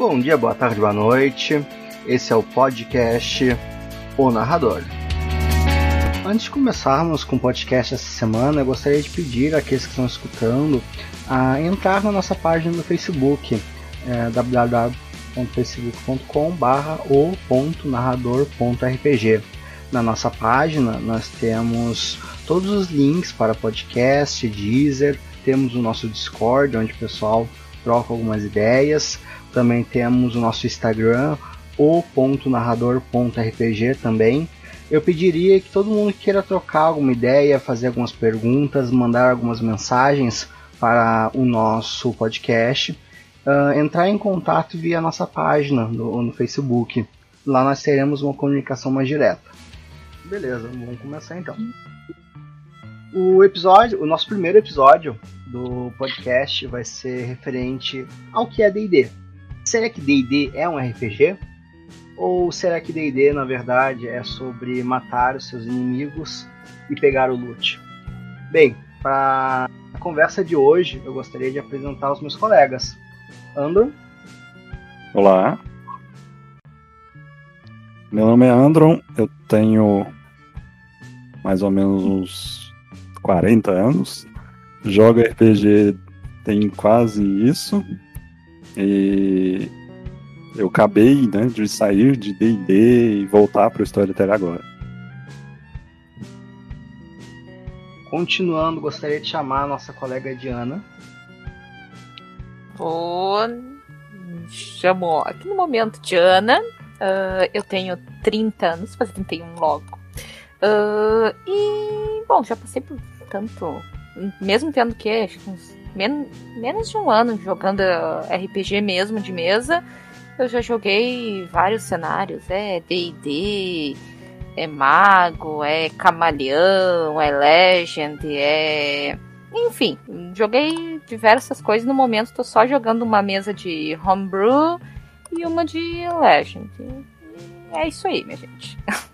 Bom dia, boa tarde, boa noite. Esse é o podcast O Narrador. Antes de começarmos com o podcast essa semana, eu gostaria de pedir àqueles que estão escutando a entrar na nossa página no Facebook, é, www.facebook.com/o.narrador.rpg. Na nossa página nós temos todos os links para podcast, Deezer, temos o nosso Discord, onde o pessoal troca algumas ideias. Também temos o nosso Instagram, o narrador.rpg também. Eu pediria que todo mundo queira trocar alguma ideia, fazer algumas perguntas, mandar algumas mensagens para o nosso podcast, uh, entrar em contato via nossa página no, no Facebook. Lá nós teremos uma comunicação mais direta. Beleza, vamos começar então. O episódio, o nosso primeiro episódio do podcast vai ser referente ao que é D&D. Será que D&D é um RPG? Ou será que D&D, na verdade, é sobre matar os seus inimigos e pegar o loot? Bem, para a conversa de hoje, eu gostaria de apresentar os meus colegas. Andron. Olá. Meu nome é Andron, eu tenho mais ou menos uns 40 anos joga RPG tem quase isso. E eu acabei né, de sair de D&D e voltar para o Storyteller agora. Continuando, gostaria de chamar a nossa colega Diana. Vou... Chamou aqui no momento Diana. Uh, eu tenho 30 anos, fazer 31 logo. Uh, e, bom, já passei por tanto mesmo tendo que uns men menos de um ano jogando RPG mesmo de mesa, eu já joguei vários cenários. É D&D, é mago, é camaleão, é legend, é enfim, joguei diversas coisas. No momento tô só jogando uma mesa de homebrew e uma de legend. E é isso aí, minha gente.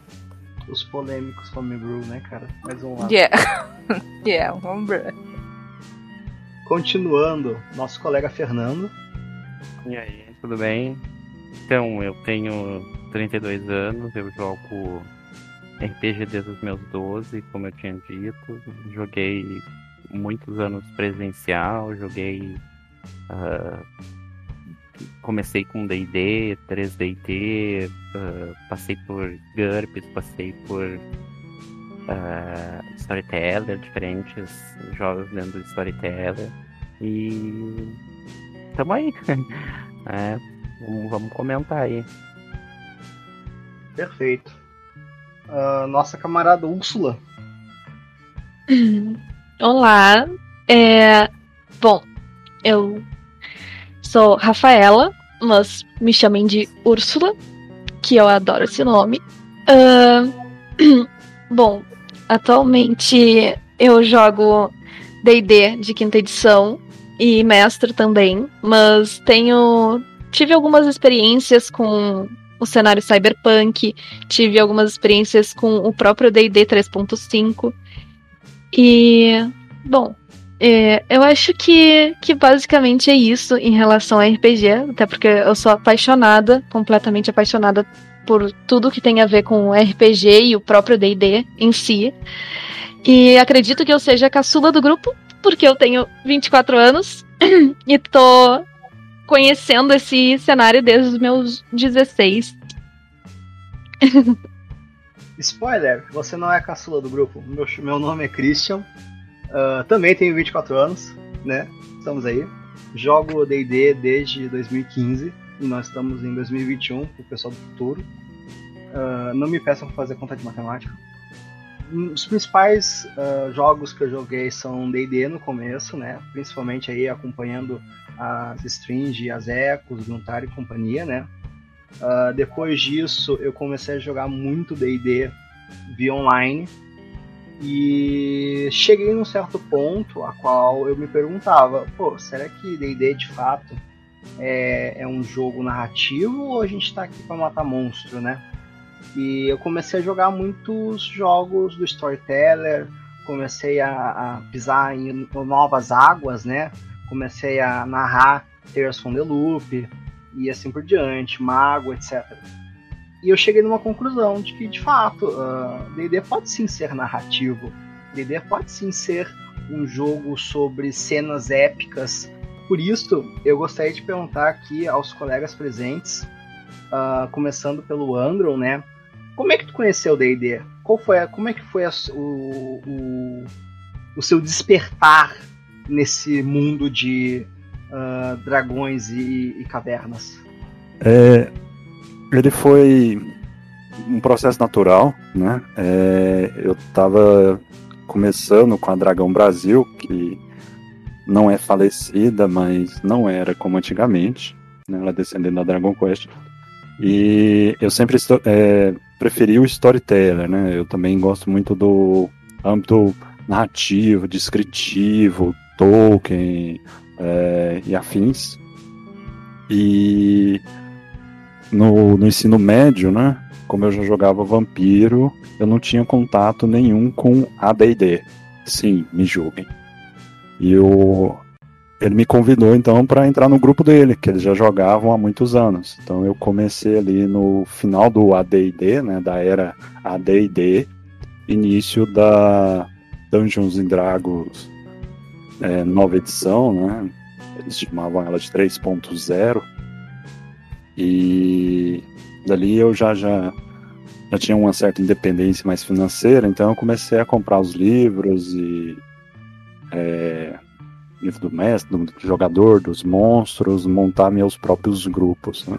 os polêmicos homebrew, né, cara? Mais um lado. Yeah. yeah, homebrew. Continuando, nosso colega Fernando. E aí, tudo bem? Então, eu tenho 32 anos, eu jogo RPG desde os meus 12, como eu tinha dito. Joguei muitos anos presencial, joguei uh, comecei com D&D, 3DT, uh, passei por GURPS, passei por uh, Storyteller, diferentes jogos dentro do Storyteller. E tamo aí. é, vamos, vamos, comentar aí. Perfeito. Uh, nossa camarada Úrsula. Olá. É... Bom, eu Sou Rafaela, mas me chamem de Úrsula, que eu adoro esse nome. Uh, bom, atualmente eu jogo DD de quinta edição e mestre também, mas tenho. Tive algumas experiências com o cenário cyberpunk, tive algumas experiências com o próprio DD 3.5. E, bom, é, eu acho que, que basicamente é isso em relação a RPG, até porque eu sou apaixonada, completamente apaixonada por tudo que tem a ver com RPG e o próprio DD em si. E acredito que eu seja a caçula do grupo, porque eu tenho 24 anos e tô conhecendo esse cenário desde os meus 16. Spoiler, você não é a caçula do grupo. Meu, meu nome é Christian, Uh, também tenho 24 anos, né? Estamos aí. Jogo D&D desde 2015 e nós estamos em 2021 o pessoal do futuro. Uh, não me peçam para fazer conta de matemática. Os principais uh, jogos que eu joguei são D&D no começo, né? Principalmente aí acompanhando as strings as Ecos, Gruntar e companhia, né? Uh, depois disso eu comecei a jogar muito D&D via online, e cheguei num certo ponto a qual eu me perguntava, pô, será que D&D de fato é, é um jogo narrativo ou a gente está aqui para matar monstro, né? E eu comecei a jogar muitos jogos do Storyteller, comecei a, a pisar em novas águas, né? Comecei a narrar Tales from the Loop e assim por diante, mago, etc. E eu cheguei numa conclusão de que, de fato, D&D uh, pode sim ser narrativo, D&D pode sim ser um jogo sobre cenas épicas. Por isso, eu gostaria de perguntar aqui aos colegas presentes, uh, começando pelo Andron, né? Como é que tu conheceu D&D? Qual foi, a, como é que foi a, o, o, o seu despertar nesse mundo de uh, dragões e, e cavernas? É, ele foi um processo natural, né? É, eu estava começando com a Dragão Brasil, que não é falecida, mas não era como antigamente, né? ela descendendo da Dragon Quest. E eu sempre é, preferi o storyteller, né? Eu também gosto muito do âmbito narrativo, descritivo, Tolkien é, e afins. E no, no ensino médio, né? Como eu já jogava vampiro, eu não tinha contato nenhum com AD&D. Sim, me julguem. E o, ele me convidou então para entrar no grupo dele, que eles já jogavam há muitos anos. Então eu comecei ali no final do AD&D, né, da era AD&D, início da Dungeons and Dragons é, nova edição, né? Eles chamavam ela de 3.0. E dali eu já, já, já tinha uma certa independência mais financeira, então eu comecei a comprar os livros e é, livro do mestre, do jogador, dos monstros, montar meus próprios grupos. Né?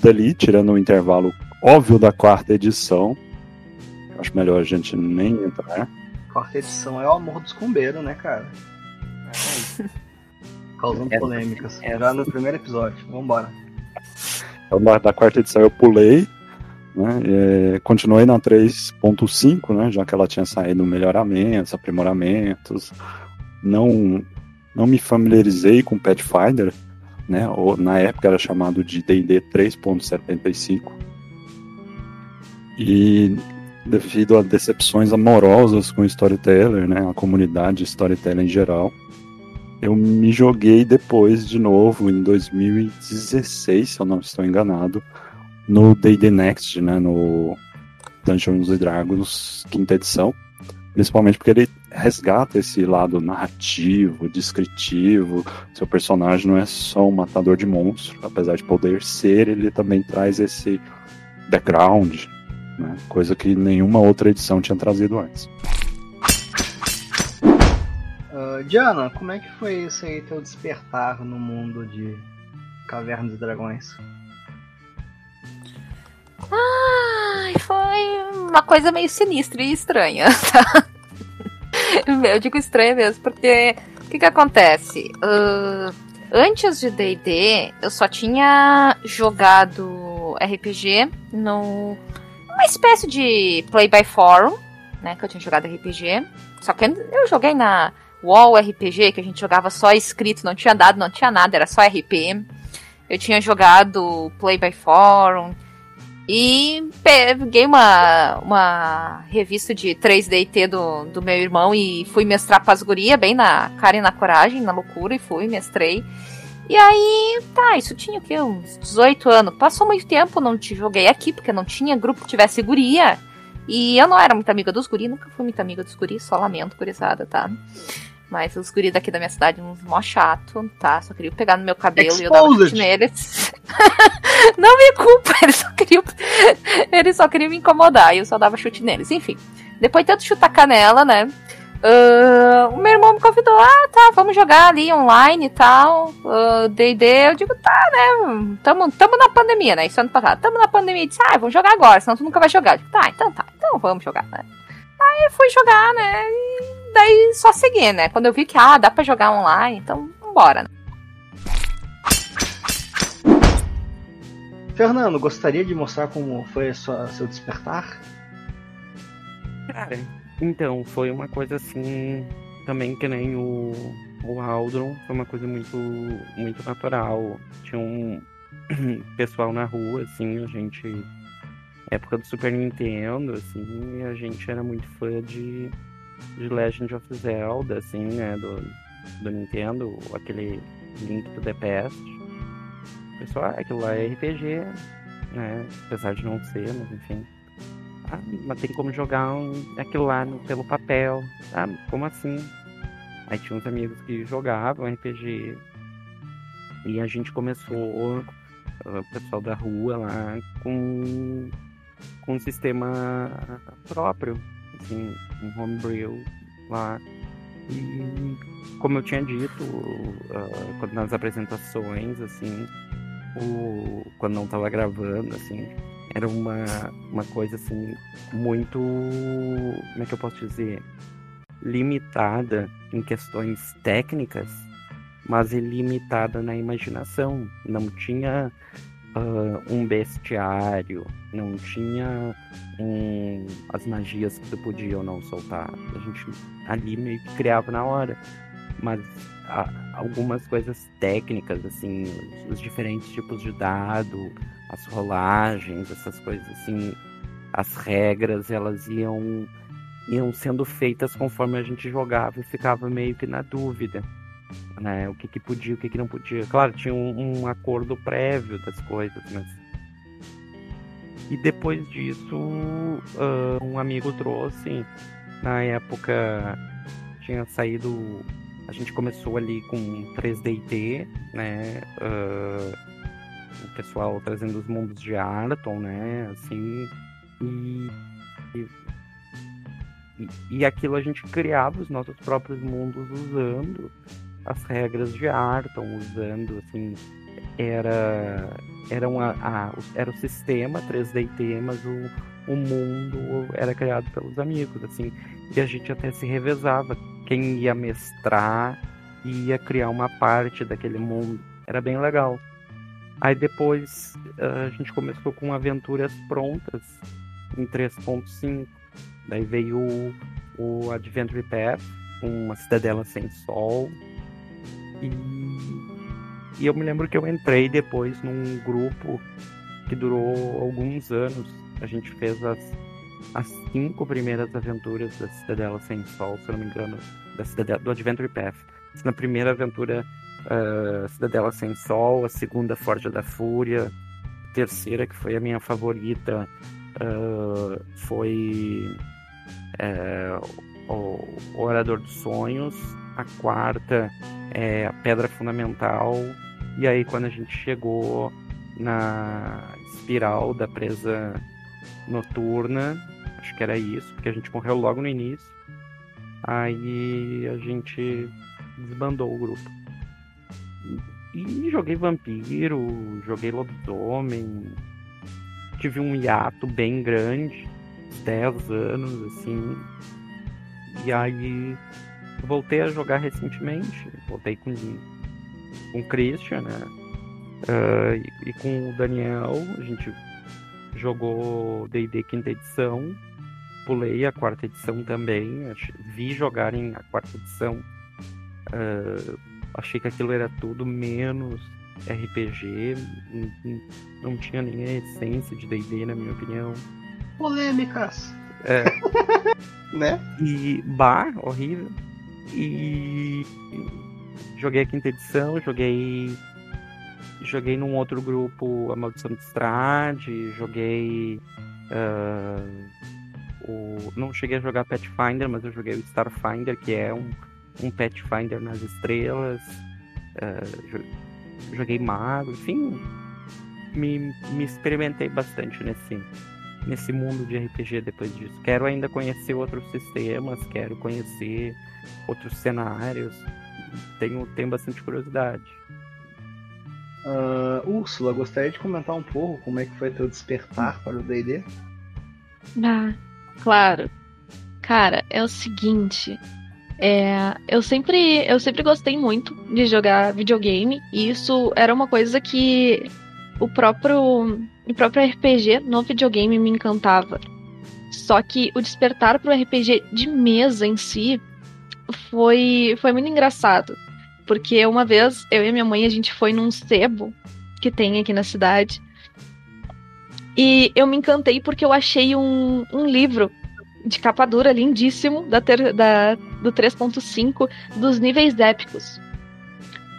dali, tirando o intervalo óbvio da quarta edição, acho melhor a gente nem entrar. Quarta edição é o amor dos cumbeiros, né, cara? Causando essa, polêmicas. Essa. Já no primeiro episódio. Vambora. Então, da quarta edição eu pulei, né? E, continuei na 3.5, né? Já que ela tinha saído melhoramentos, aprimoramentos. Não, não me familiarizei com Pathfinder, né? Ou, na época era chamado de D&D 3.75. E devido a decepções amorosas com o Storyteller, né? A comunidade Storyteller em geral eu me joguei depois de novo, em 2016, se eu não estou enganado, no D&D Next, né, no Dungeons Dragons quinta edição, principalmente porque ele resgata esse lado narrativo, descritivo, seu personagem não é só um matador de monstros, apesar de poder ser, ele também traz esse background, né, coisa que nenhuma outra edição tinha trazido antes. Diana, como é que foi isso aí, teu despertar no mundo de Cavernas e Dragões? Ai, foi uma coisa meio sinistra e estranha, tá? Eu digo estranha mesmo, porque o que que acontece? Uh, antes de D&D, eu só tinha jogado RPG no uma espécie de play by forum, né, que eu tinha jogado RPG. Só que eu joguei na Wall RPG, que a gente jogava só escrito, não tinha dado, não tinha nada, era só RP. Eu tinha jogado Play by Forum. E peguei uma, uma revista de 3DT do, do meu irmão e fui mestrar Pasguria, bem na cara e na coragem, na loucura, e fui, mestrei. E aí, tá, isso tinha o quê? Uns 18 anos. Passou muito tempo, não te joguei aqui, porque não tinha grupo que tivesse guria. E eu não era muito amiga dos guris, nunca fui muito amiga dos guris, só lamento, gurizada, tá? Mas os guris daqui da minha cidade, uns mó chato, tá? Só queriam pegar no meu cabelo Exposed. e eu dava chute neles. não me culpa, eles só queriam. Eles só queriam me incomodar e eu só dava chute neles. Enfim, depois de tanto chutar canela, né? Uh, o meu irmão me convidou, ah, tá, vamos jogar ali online e tal. D&D, uh, eu digo, tá, né? Tamo, tamo na pandemia, né? Isso ano passado. Tamo na pandemia. e disse, ah, vamos jogar agora, senão tu nunca vai jogar. Eu digo, tá, então tá, então vamos jogar, né? Aí fui jogar, né? E daí só seguir, né? Quando eu vi que, ah, dá pra jogar online, então vambora, né? Fernando, gostaria de mostrar como foi sua, seu despertar? Cara, então, foi uma coisa assim, também que nem o, o Aldron, foi uma coisa muito, muito natural. Tinha um pessoal na rua, assim, a gente época do Super Nintendo, assim, a gente era muito fã de, de Legend of Zelda, assim, né, do, do Nintendo, aquele Link to the Past. Pessoal, ah, aquilo lá é RPG, né? Apesar de não ser, mas enfim. Ah, mas tem como jogar um, aquilo lá no, pelo papel. Ah, como assim? Aí tinha uns amigos que jogavam RPG. E a gente começou, o pessoal da rua lá, com, com um sistema próprio, assim, um homebrew lá. E como eu tinha dito uh, nas apresentações, assim, o, quando não estava gravando, assim, era uma, uma coisa assim muito. Como é que eu posso dizer? Limitada em questões técnicas, mas ilimitada na imaginação. Não tinha uh, um bestiário, não tinha um, as magias que tu podia ou não soltar. A gente ali meio que criava na hora. Mas a, algumas coisas técnicas, assim, os, os diferentes tipos de dado, as rolagens, essas coisas assim, as regras, elas iam iam sendo feitas conforme a gente jogava e ficava meio que na dúvida, né? O que, que podia, o que, que não podia. Claro, tinha um, um acordo prévio das coisas, mas e depois disso, uh, um amigo trouxe, na época tinha saído, a gente começou ali com 3DT, né? Uh, o pessoal trazendo os mundos de Arton, né? Assim, e, e, e aquilo a gente criava os nossos próprios mundos usando as regras de Arton, usando, assim, era era, uma, a, era o sistema 3D mas o, o mundo era criado pelos amigos, assim, e a gente até se revezava. Quem ia mestrar ia criar uma parte daquele mundo. Era bem legal. Aí depois a gente começou com aventuras prontas em 3.5. Daí veio o, o Adventure Path, uma cidadela sem sol. E, e eu me lembro que eu entrei depois num grupo que durou alguns anos. A gente fez as, as cinco primeiras aventuras da Cidadela Sem Sol, se eu não me engano, da cidadela, do Adventure Path. Na primeira aventura uh, Cidadela Sem Sol, a segunda Forja da Fúria, a terceira, que foi a minha favorita, uh, foi uh, o Orador dos Sonhos, a quarta é a Pedra Fundamental, e aí quando a gente chegou na espiral da presa noturna, acho que era isso, porque a gente morreu logo no início, aí a gente desbandou o grupo. E joguei vampiro, joguei lobisomem. Tive um hiato bem grande, 10 anos, assim. E aí voltei a jogar recentemente. Voltei com, com o Christian, né? Uh, e, e, com o Daniel, a gente jogou D&D quinta edição. Pulei a quarta edição também. Vi jogarem a quarta edição. Uh, achei que aquilo era tudo menos RPG, não, tinha nem a essência de D&D, na minha opinião. Polêmicas! É. né? E bar, horrível. E joguei a quinta edição, joguei joguei num outro grupo A Maldição de Strade, joguei uh, o não cheguei a jogar Pathfinder, mas eu joguei o Starfinder, que é um um Pathfinder nas estrelas, uh, joguei mago, enfim, me, me experimentei bastante nesse, nesse mundo de RPG depois disso. Quero ainda conhecer outros sistemas, quero conhecer outros cenários, tenho, tenho bastante curiosidade. Uh, Úrsula, gostaria de comentar um pouco como é que foi teu despertar para o D&D? Ah, claro. Cara, é o seguinte, é, eu sempre eu sempre gostei muito de jogar videogame e isso era uma coisa que o próprio o próprio RPG no videogame me encantava. Só que o despertar para o RPG de mesa em si foi foi muito engraçado, porque uma vez eu e minha mãe a gente foi num sebo que tem aqui na cidade e eu me encantei porque eu achei um, um livro de capa dura, lindíssimo, da, ter, da do 3.5, dos níveis épicos.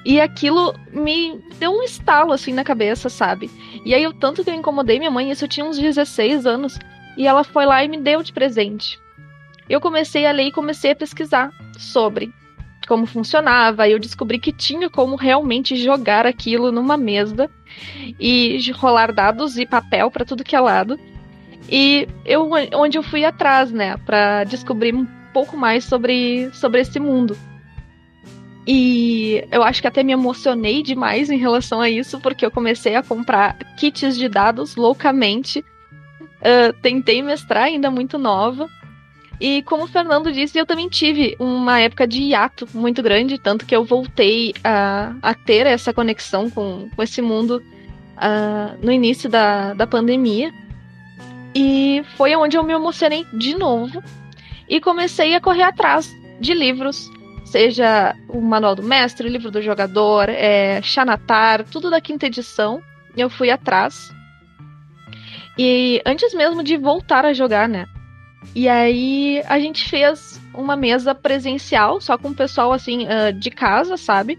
E aquilo me deu um estalo assim na cabeça, sabe? E aí, eu tanto que eu incomodei minha mãe, isso eu tinha uns 16 anos, e ela foi lá e me deu de presente. Eu comecei a ler e comecei a pesquisar sobre como funcionava, eu descobri que tinha como realmente jogar aquilo numa mesa e rolar dados e papel para tudo que é lado. E eu onde eu fui atrás, né, para descobrir um pouco mais sobre sobre esse mundo. E eu acho que até me emocionei demais em relação a isso, porque eu comecei a comprar kits de dados loucamente. Uh, tentei mestrar ainda muito nova. E como o Fernando disse, eu também tive uma época de hiato muito grande, tanto que eu voltei a, a ter essa conexão com, com esse mundo uh, no início da, da pandemia. E foi onde eu me emocionei de novo e comecei a correr atrás de livros, seja o Manual do Mestre, o livro do jogador, é, Xanatar, tudo da quinta edição. Eu fui atrás. E antes mesmo de voltar a jogar, né? E aí a gente fez uma mesa presencial, só com o pessoal assim uh, de casa, sabe?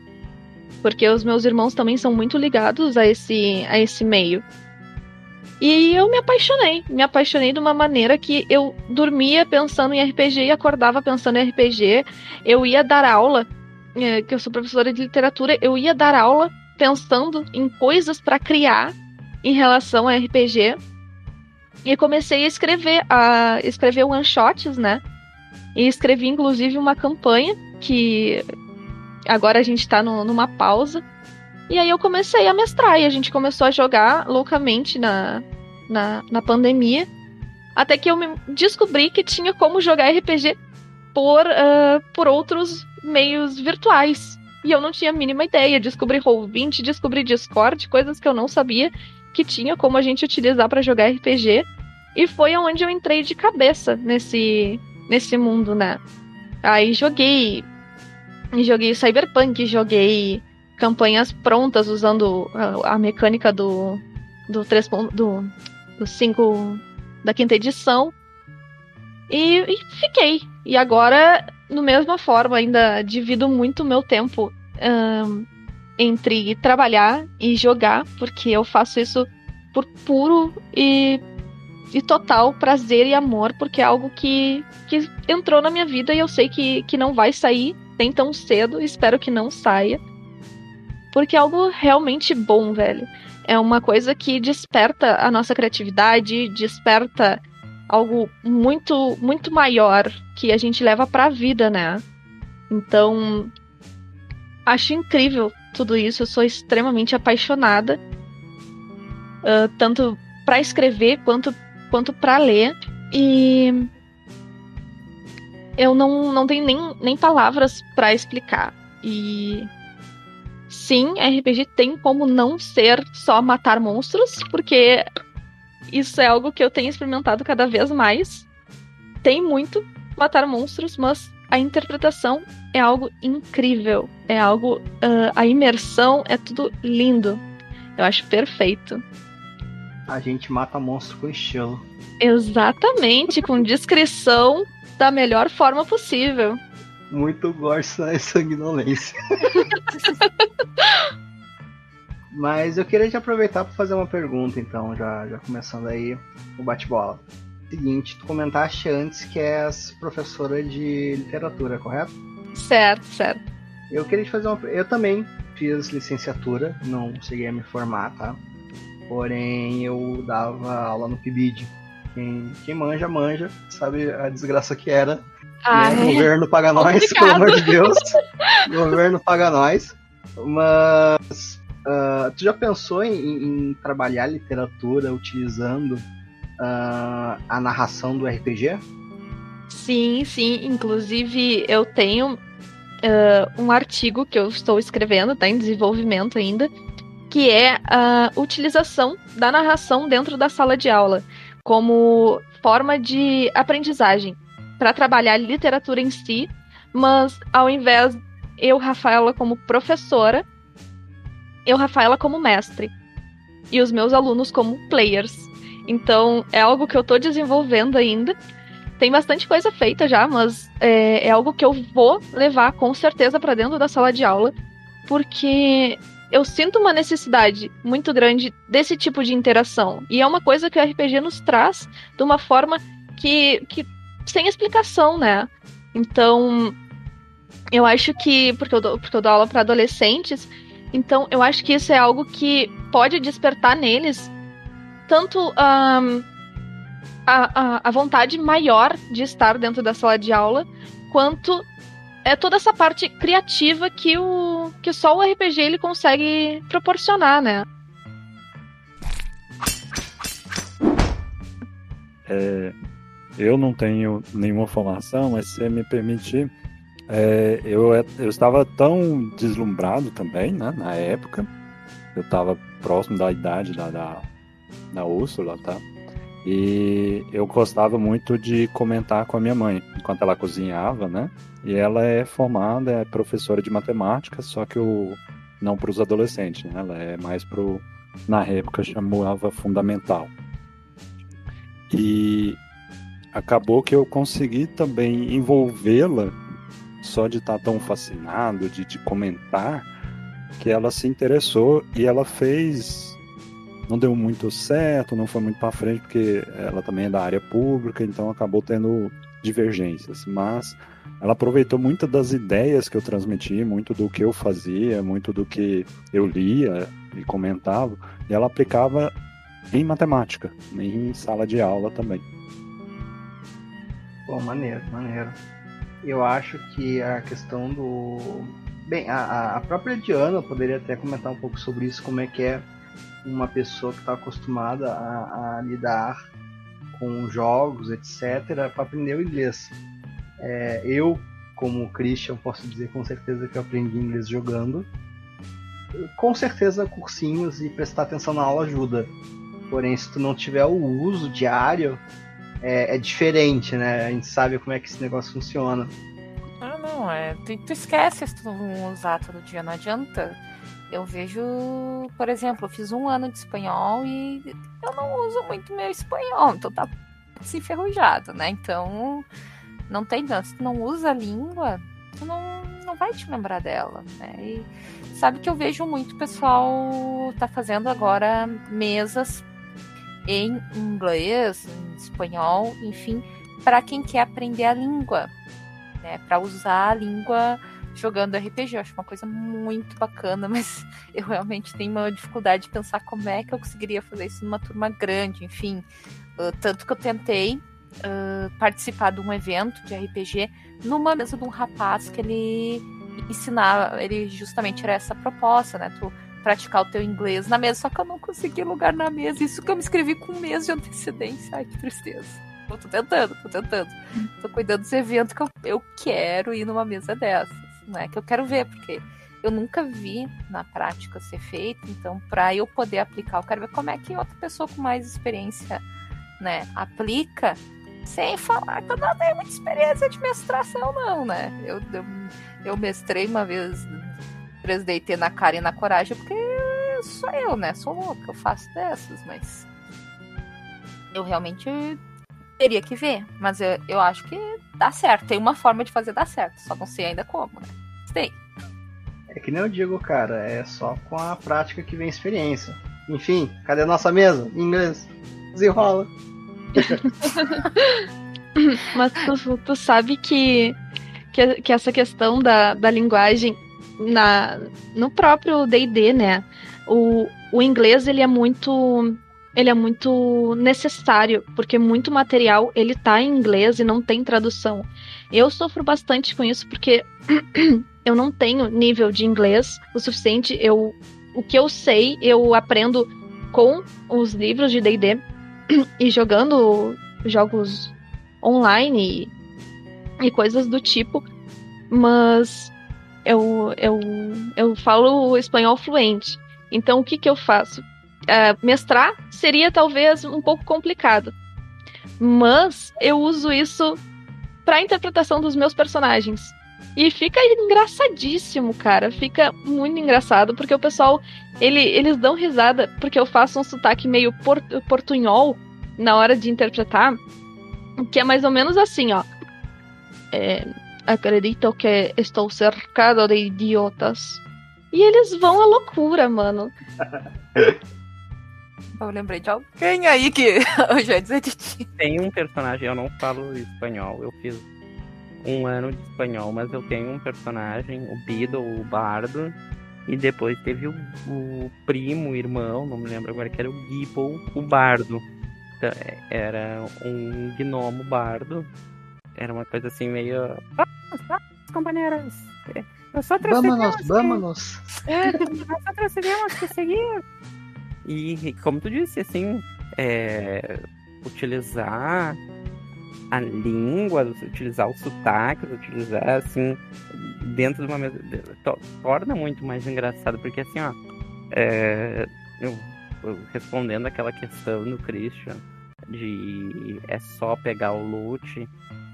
Porque os meus irmãos também são muito ligados a esse, a esse meio. E eu me apaixonei, me apaixonei de uma maneira que eu dormia pensando em RPG e acordava pensando em RPG. Eu ia dar aula, eh, que eu sou professora de literatura, eu ia dar aula pensando em coisas para criar em relação a RPG. E comecei a escrever, a escrever one shots, né? E escrevi inclusive uma campanha que agora a gente tá no, numa pausa. E aí eu comecei a mestrar e a gente começou a jogar loucamente na, na, na pandemia. Até que eu descobri que tinha como jogar RPG por, uh, por outros meios virtuais. E eu não tinha a mínima ideia. Descobri Roll20, descobri Discord, coisas que eu não sabia que tinha como a gente utilizar para jogar RPG. E foi onde eu entrei de cabeça nesse, nesse mundo, né? Aí joguei. Joguei Cyberpunk, joguei campanhas prontas usando a, a mecânica do, do, 3, do, do 5 da quinta edição. E, e, fiquei. E agora, no mesma forma, ainda divido muito o meu tempo entre trabalhar e jogar, porque eu faço isso por puro e, e total prazer e amor, porque é algo que, que entrou na minha vida e eu sei que, que não vai sair nem tão cedo, espero que não saia. Porque é algo realmente bom, velho. É uma coisa que desperta a nossa criatividade, desperta algo muito, muito maior que a gente leva para a vida, né? Então, acho incrível tudo isso. Eu sou extremamente apaixonada, uh, tanto para escrever quanto, quanto para ler. E eu não, não tenho nem, nem palavras para explicar. E sim, RPG tem como não ser só matar monstros, porque isso é algo que eu tenho experimentado cada vez mais. Tem muito matar monstros, mas a interpretação é algo incrível. É algo. Uh, a imersão é tudo lindo. Eu acho perfeito. A gente mata monstro com estilo. Exatamente, com discrição da melhor forma possível. Muito gore e sanguinolência. Mas eu queria te aproveitar para fazer uma pergunta, então, já, já começando aí o bate-bola. Seguinte, tu comentaste antes que és professora de literatura, correto? Certo, certo. Eu queria te fazer uma. Eu também fiz licenciatura, não a me formar, tá? Porém, eu dava aula no PIBID. Quem, quem manja, manja, sabe a desgraça que era ah, né? O governo paga nós, pelo amor de Deus. o governo paga nós. Mas uh, tu já pensou em, em, trabalhar literatura utilizando uh, a narração do RPG? Sim, sim. Inclusive, eu tenho uh, um artigo que eu estou escrevendo, está em desenvolvimento ainda, que é a utilização da narração dentro da sala de aula como forma de aprendizagem para trabalhar literatura em si, mas ao invés eu, Rafaela, como professora, eu, Rafaela, como mestre. E os meus alunos como players. Então, é algo que eu estou desenvolvendo ainda. Tem bastante coisa feita já, mas é, é algo que eu vou levar com certeza para dentro da sala de aula. porque eu sinto uma necessidade muito grande desse tipo de interação. E é uma coisa que o RPG nos traz de uma forma que, que sem explicação, né? Então, eu acho que. Porque eu dou, porque eu dou aula para adolescentes, então eu acho que isso é algo que pode despertar neles tanto um, a, a, a vontade maior de estar dentro da sala de aula, quanto é toda essa parte criativa que o que só o RPG ele consegue proporcionar, né? É, eu não tenho nenhuma formação, mas se me permitir, é, eu, eu estava tão deslumbrado também, né, na época. Eu estava próximo da idade da, da, da Úrsula, tá? E eu gostava muito de comentar com a minha mãe, enquanto ela cozinhava, né? E ela é formada, é professora de matemática, só que o, não para os adolescentes, né? Ela é mais para na época chamava fundamental. E acabou que eu consegui também envolvê-la só de estar tão fascinado, de, de comentar, que ela se interessou e ela fez não deu muito certo, não foi muito para frente, porque ela também é da área pública, então acabou tendo divergências. Mas ela aproveitou muitas das ideias que eu transmiti, muito do que eu fazia, muito do que eu lia e comentava, e ela aplicava em matemática, em sala de aula também. Bom, maneiro, maneiro. Eu acho que a questão do. Bem, a, a própria Diana poderia até comentar um pouco sobre isso, como é que é uma pessoa que está acostumada a, a, lidar com jogos, etc., para aprender o inglês. É, eu, como Christian, posso dizer com certeza que eu aprendi inglês jogando. Com certeza, cursinhos e prestar atenção na aula ajuda. Porém, se tu não tiver o uso diário, é, é diferente, né? A gente sabe como é que esse negócio funciona. Ah, não, é. Tu, tu esquece se tu usar todo dia, não adianta eu vejo, por exemplo, eu fiz um ano de espanhol e eu não uso muito meu espanhol, então tá se enferrujado, né? Então não tem. Se tu não usa a língua, tu não, não vai te lembrar dela, né? E sabe que eu vejo muito pessoal tá fazendo agora mesas em inglês, em espanhol, enfim, para quem quer aprender a língua, né? Para usar a língua jogando RPG. Eu acho uma coisa muito bacana, mas eu realmente tenho uma dificuldade de pensar como é que eu conseguiria fazer isso numa turma grande, enfim. Uh, tanto que eu tentei uh, participar de um evento de RPG numa mesa de um rapaz que ele ensinava, ele justamente era essa proposta, né? Tu praticar o teu inglês na mesa, só que eu não consegui lugar na mesa. Isso que eu me inscrevi com um mês de antecedência. Ai, que tristeza. Eu tô tentando, tô tentando. Tô cuidando dos eventos que eu, eu quero ir numa mesa dessa né? Que eu quero ver, porque eu nunca vi na prática ser feito, então para eu poder aplicar, eu quero ver como é que outra pessoa com mais experiência, né, aplica, sem falar que eu não tenho muita experiência de mestração não, né? Eu, eu, eu mestrei uma vez 3DT na cara e na coragem, porque sou eu, né? Sou louca, eu faço dessas, mas eu realmente teria que ver, mas eu, eu acho que dá certo. Tem uma forma de fazer dar certo, só não sei ainda como, né? Tem. É que nem eu digo, cara, é só com a prática que vem experiência. Enfim, cadê a nossa mesa? Em inglês. Desenrola. Mas tu, tu sabe que, que, que, essa questão da, da linguagem na, no próprio D&D, né? O, o inglês, ele é muito ele é muito necessário, porque muito material ele tá em inglês e não tem tradução. Eu sofro bastante com isso porque eu não tenho nível de inglês o suficiente. Eu, o que eu sei, eu aprendo com os livros de D&D e jogando jogos online e, e coisas do tipo. Mas eu, eu, eu falo espanhol fluente. Então o que, que eu faço? Uh, mestrar seria talvez um pouco complicado. Mas eu uso isso para interpretação dos meus personagens. E fica engraçadíssimo, cara. Fica muito engraçado, porque o pessoal, ele, eles dão risada, porque eu faço um sotaque meio port portunhol na hora de interpretar, que é mais ou menos assim, ó. É, acredito que estou cercado de idiotas. E eles vão à loucura, mano. Eu lembrei de alguém aí que eu já ia dizer de ti. Tem um personagem, eu não falo espanhol, eu fiz um ano de espanhol, mas eu tenho um personagem, o Beedle, o Bardo, e depois teve o, o primo, o irmão, não me lembro agora, que era o Gibble, o Bardo. Então, é, era um gnomo bardo. Era uma coisa assim meio. Vamos, vamos, companheiras! Eu só Vamos, vamos! É, nós só transferimos que seguir. E como tu disse, assim, é, utilizar a língua, utilizar os sotaques, utilizar assim, dentro de uma mesa. torna muito mais engraçado, porque assim, ó. É, eu, eu, respondendo aquela questão do Christian de é só pegar o loot.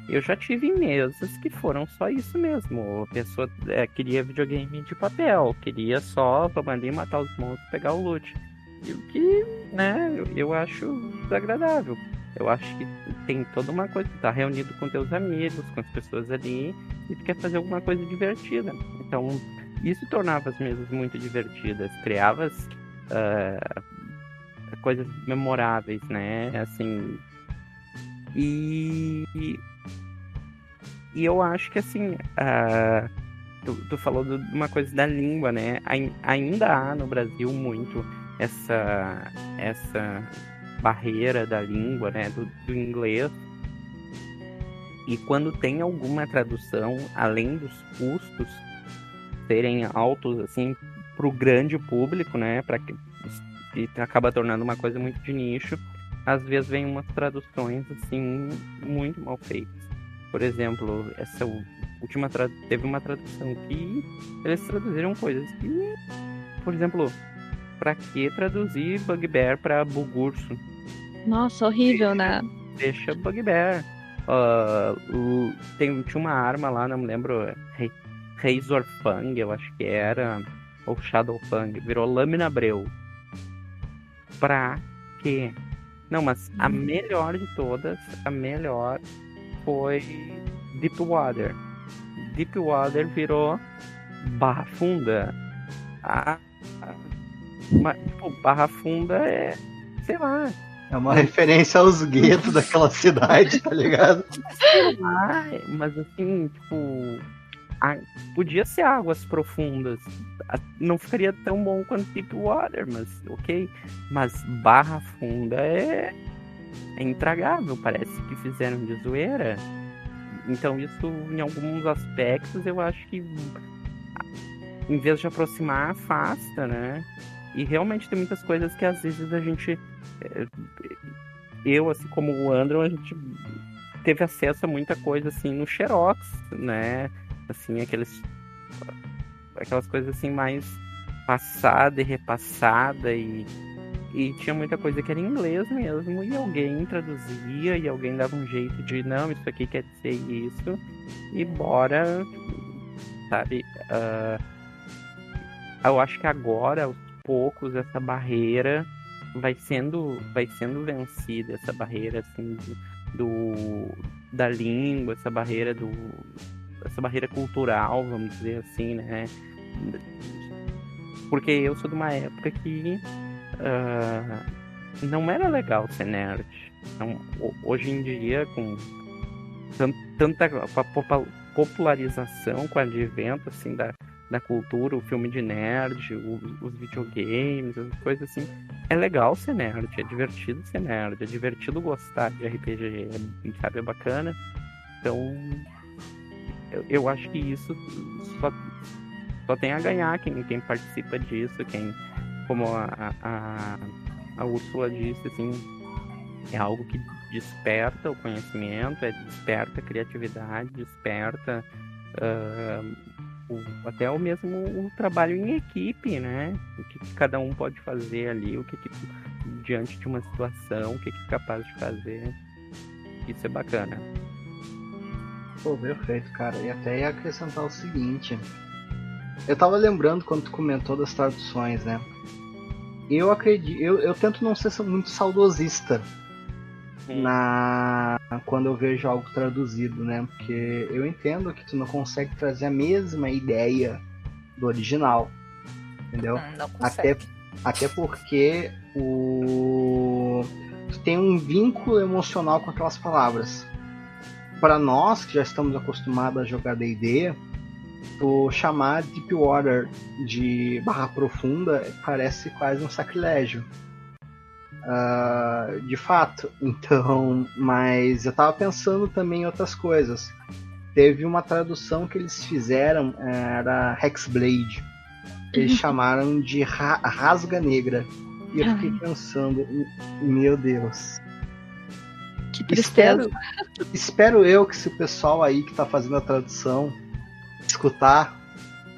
Eu já tive mesas que foram só isso mesmo. A pessoa é, queria videogame de papel, queria só tomar matar os monstros pegar o loot. E o que, né, eu, eu acho desagradável. Eu acho que tem toda uma coisa, tu tá reunido com teus amigos, com as pessoas ali, e tu quer fazer alguma coisa divertida. Então, isso tornava as mesas muito divertidas, criava uh, coisas memoráveis, né? Assim. E. E eu acho que assim. Uh, tu, tu, falou de uma coisa da língua, né? Ainda há no Brasil muito essa. essa barreira da língua, né? Do, do inglês. E quando tem alguma tradução, além dos custos serem altos, assim, para o grande público, né? Para e acaba tornando uma coisa muito de nicho, às vezes vem umas traduções assim muito mal feitas. Por exemplo, essa última teve uma tradução que eles traduziram coisas que, por exemplo, para que traduzir Bugbear para Bugurso? Nossa, horrível, né? Deixa Bugbear. Uh, tem, tinha uma arma lá, não me lembro, Razor Fang, eu acho que era, ou Shadow Fang, virou Lâmina Breu pra quê? Não, mas a hum. melhor de todas, a melhor foi Deepwater. Deepwater virou Barra Funda. A, a, uma, tipo, Barra Funda é, sei lá. É uma referência aos guetos daquela cidade, tá ligado? Sei lá, mas assim, tipo, a, podia ser águas profundas. Não ficaria tão bom quanto Deepwater, mas ok. Mas Barra Funda é, é intragável, parece que fizeram de zoeira. Então isso, em alguns aspectos, eu acho que em vez de aproximar, afasta, né? E realmente tem muitas coisas que às vezes a gente. Eh, eu, assim como o Andrew, a gente teve acesso a muita coisa assim no Xerox, né? assim, aqueles aquelas coisas assim mais passada e repassada e e tinha muita coisa que era em inglês mesmo e alguém traduzia e alguém dava um jeito de não isso aqui quer dizer isso e bora sabe uh, eu acho que agora aos poucos essa barreira vai sendo vai sendo vencida essa barreira assim do da língua essa barreira do essa barreira cultural, vamos dizer assim, né? Porque eu sou de uma época que uh, não era legal ser nerd. Então, hoje em dia, com tanta popularização, com o advento assim, da, da cultura, o filme de nerd, os, os, videogames, as coisas assim. É legal ser nerd, é divertido ser nerd, é divertido gostar de RPG, é, sabe, é bacana. Então, eu, eu acho que isso só, só tem a ganhar quem, quem participa disso, quem, como a, a, a Úrsula disse, assim, é algo que desperta o conhecimento, é, desperta a criatividade, desperta uh, o, até o mesmo o trabalho em equipe, né? O que, que cada um pode fazer ali, o que, que diante de uma situação, o que, que é capaz de fazer. Isso é bacana. Pô, perfeito, cara. E até ia acrescentar o seguinte. Eu tava lembrando quando tu comentou das traduções, né? Eu acredito. Eu, eu tento não ser muito saudosista na quando eu vejo algo traduzido, né? Porque eu entendo que tu não consegue trazer a mesma ideia do original. entendeu? Hum, não Até, consegue. até porque o tu tem um vínculo emocional com aquelas palavras. Para nós que já estamos acostumados a jogar D&D, tu chamar Deepwater de barra profunda parece quase um sacrilégio. Ah, de fato, então, mas eu tava pensando também em outras coisas. Teve uma tradução que eles fizeram, era Hexblade. Eles Uhum. chamaram de ra- Rasga Negra. E eu fiquei pensando, meu Deus. Que tristeza. Espero, espero eu que se o pessoal aí que tá fazendo a tradução escutar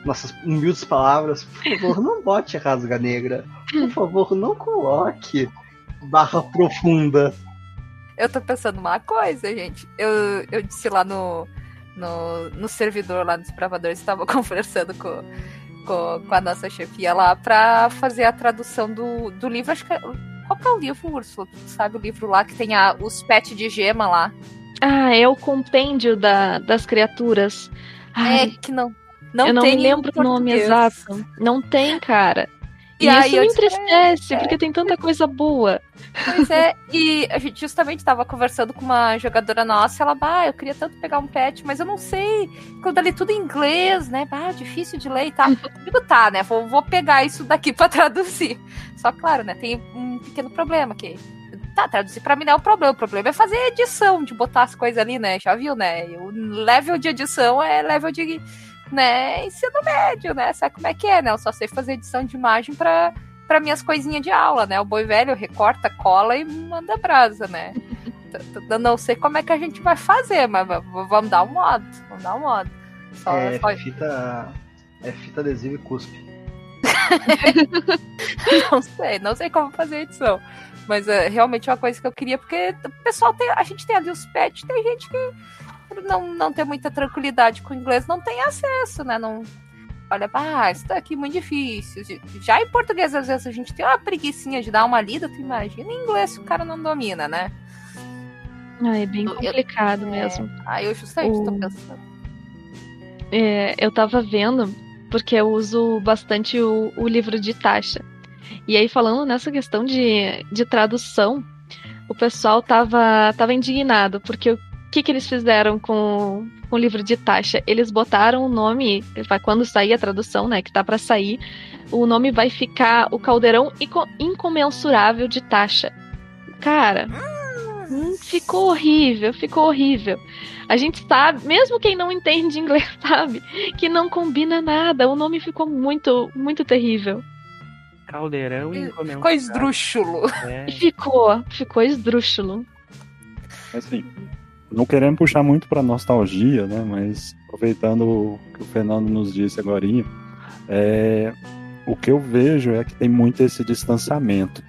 nossas humildes palavras, por favor, não bote rasga negra. Por favor, não coloque barra profunda. Eu tô pensando uma coisa, gente. Eu, eu disse lá no, no, no servidor, lá nos bravadores, estava conversando com, com, com a nossa chefia lá pra fazer a tradução do, do livro. Acho que é, qual que é o livro, Úrsula? Tu sabe o livro lá que tem a, os pets de gema lá? Ah, é o compêndio da, das criaturas. É Ai, que não. Não eu não tem lembro o nome exato. Não tem, cara. E, E aí isso me entristece, é, porque tem tanta coisa boa. Pois é, e a gente justamente tava conversando com uma jogadora nossa, ela, bah, eu queria tanto pegar um pet, mas eu não sei, quando eu li tudo em inglês, né, bah, difícil de ler e tal. Eu digo, tá, né, vou, vou pegar isso daqui pra traduzir. Só claro, né, tem um pequeno problema que... Tá, traduzir pra mim não é o problema, o problema é fazer edição, de botar as coisas ali, né, já viu, né, o level de edição é level de, né, ensino médio, né, sabe como é que é, né, eu só sei fazer edição de imagem pra para minhas coisinhas de aula, né? O boi velho recorta, cola e manda brasa, né? Não sei como é que a gente vai fazer, mas vamos dar um modo. Vamos dar um modo. Só, É só- fita. É fita adesiva e cuspe. não sei, não sei como fazer edição. Mas é realmente uma coisa que eu queria, porque o pessoal tem. A gente tem ali os pets, tem gente que não, não tem muita tranquilidade com o inglês, não tem acesso, né? Não. Olha, ah, isso daqui é muito difícil. Já em português, às vezes, a gente tem uma preguicinha de dar uma lida, tu imagina em inglês se o cara não domina, né? Ah, é bem Eu- complicado mesmo. Aí eu justamente tô O- pensando. É, eu tava vendo, porque eu uso bastante o, o livro de taxa. E aí, falando nessa questão de, de tradução, o pessoal tava, tava indignado, porque o que, que eles fizeram com, com o livro de taxa? Eles botaram o nome, quando sair a tradução, né, que tá pra sair, o nome vai ficar o caldeirão Inco- incomensurável de taxa. Cara, hum, ficou horrível, ficou horrível. A gente sabe, mesmo quem não entende inglês sabe, que não combina nada. O nome ficou muito, muito terrível. Caldeirão e Ficou esdrúxulo. É, E ficou, ficou esdrúxulo. Assim, não querendo puxar muito pra nostalgia, né? Mas aproveitando o que o Fernando nos disse agora, é, o que eu vejo é que tem muito esse distanciamento.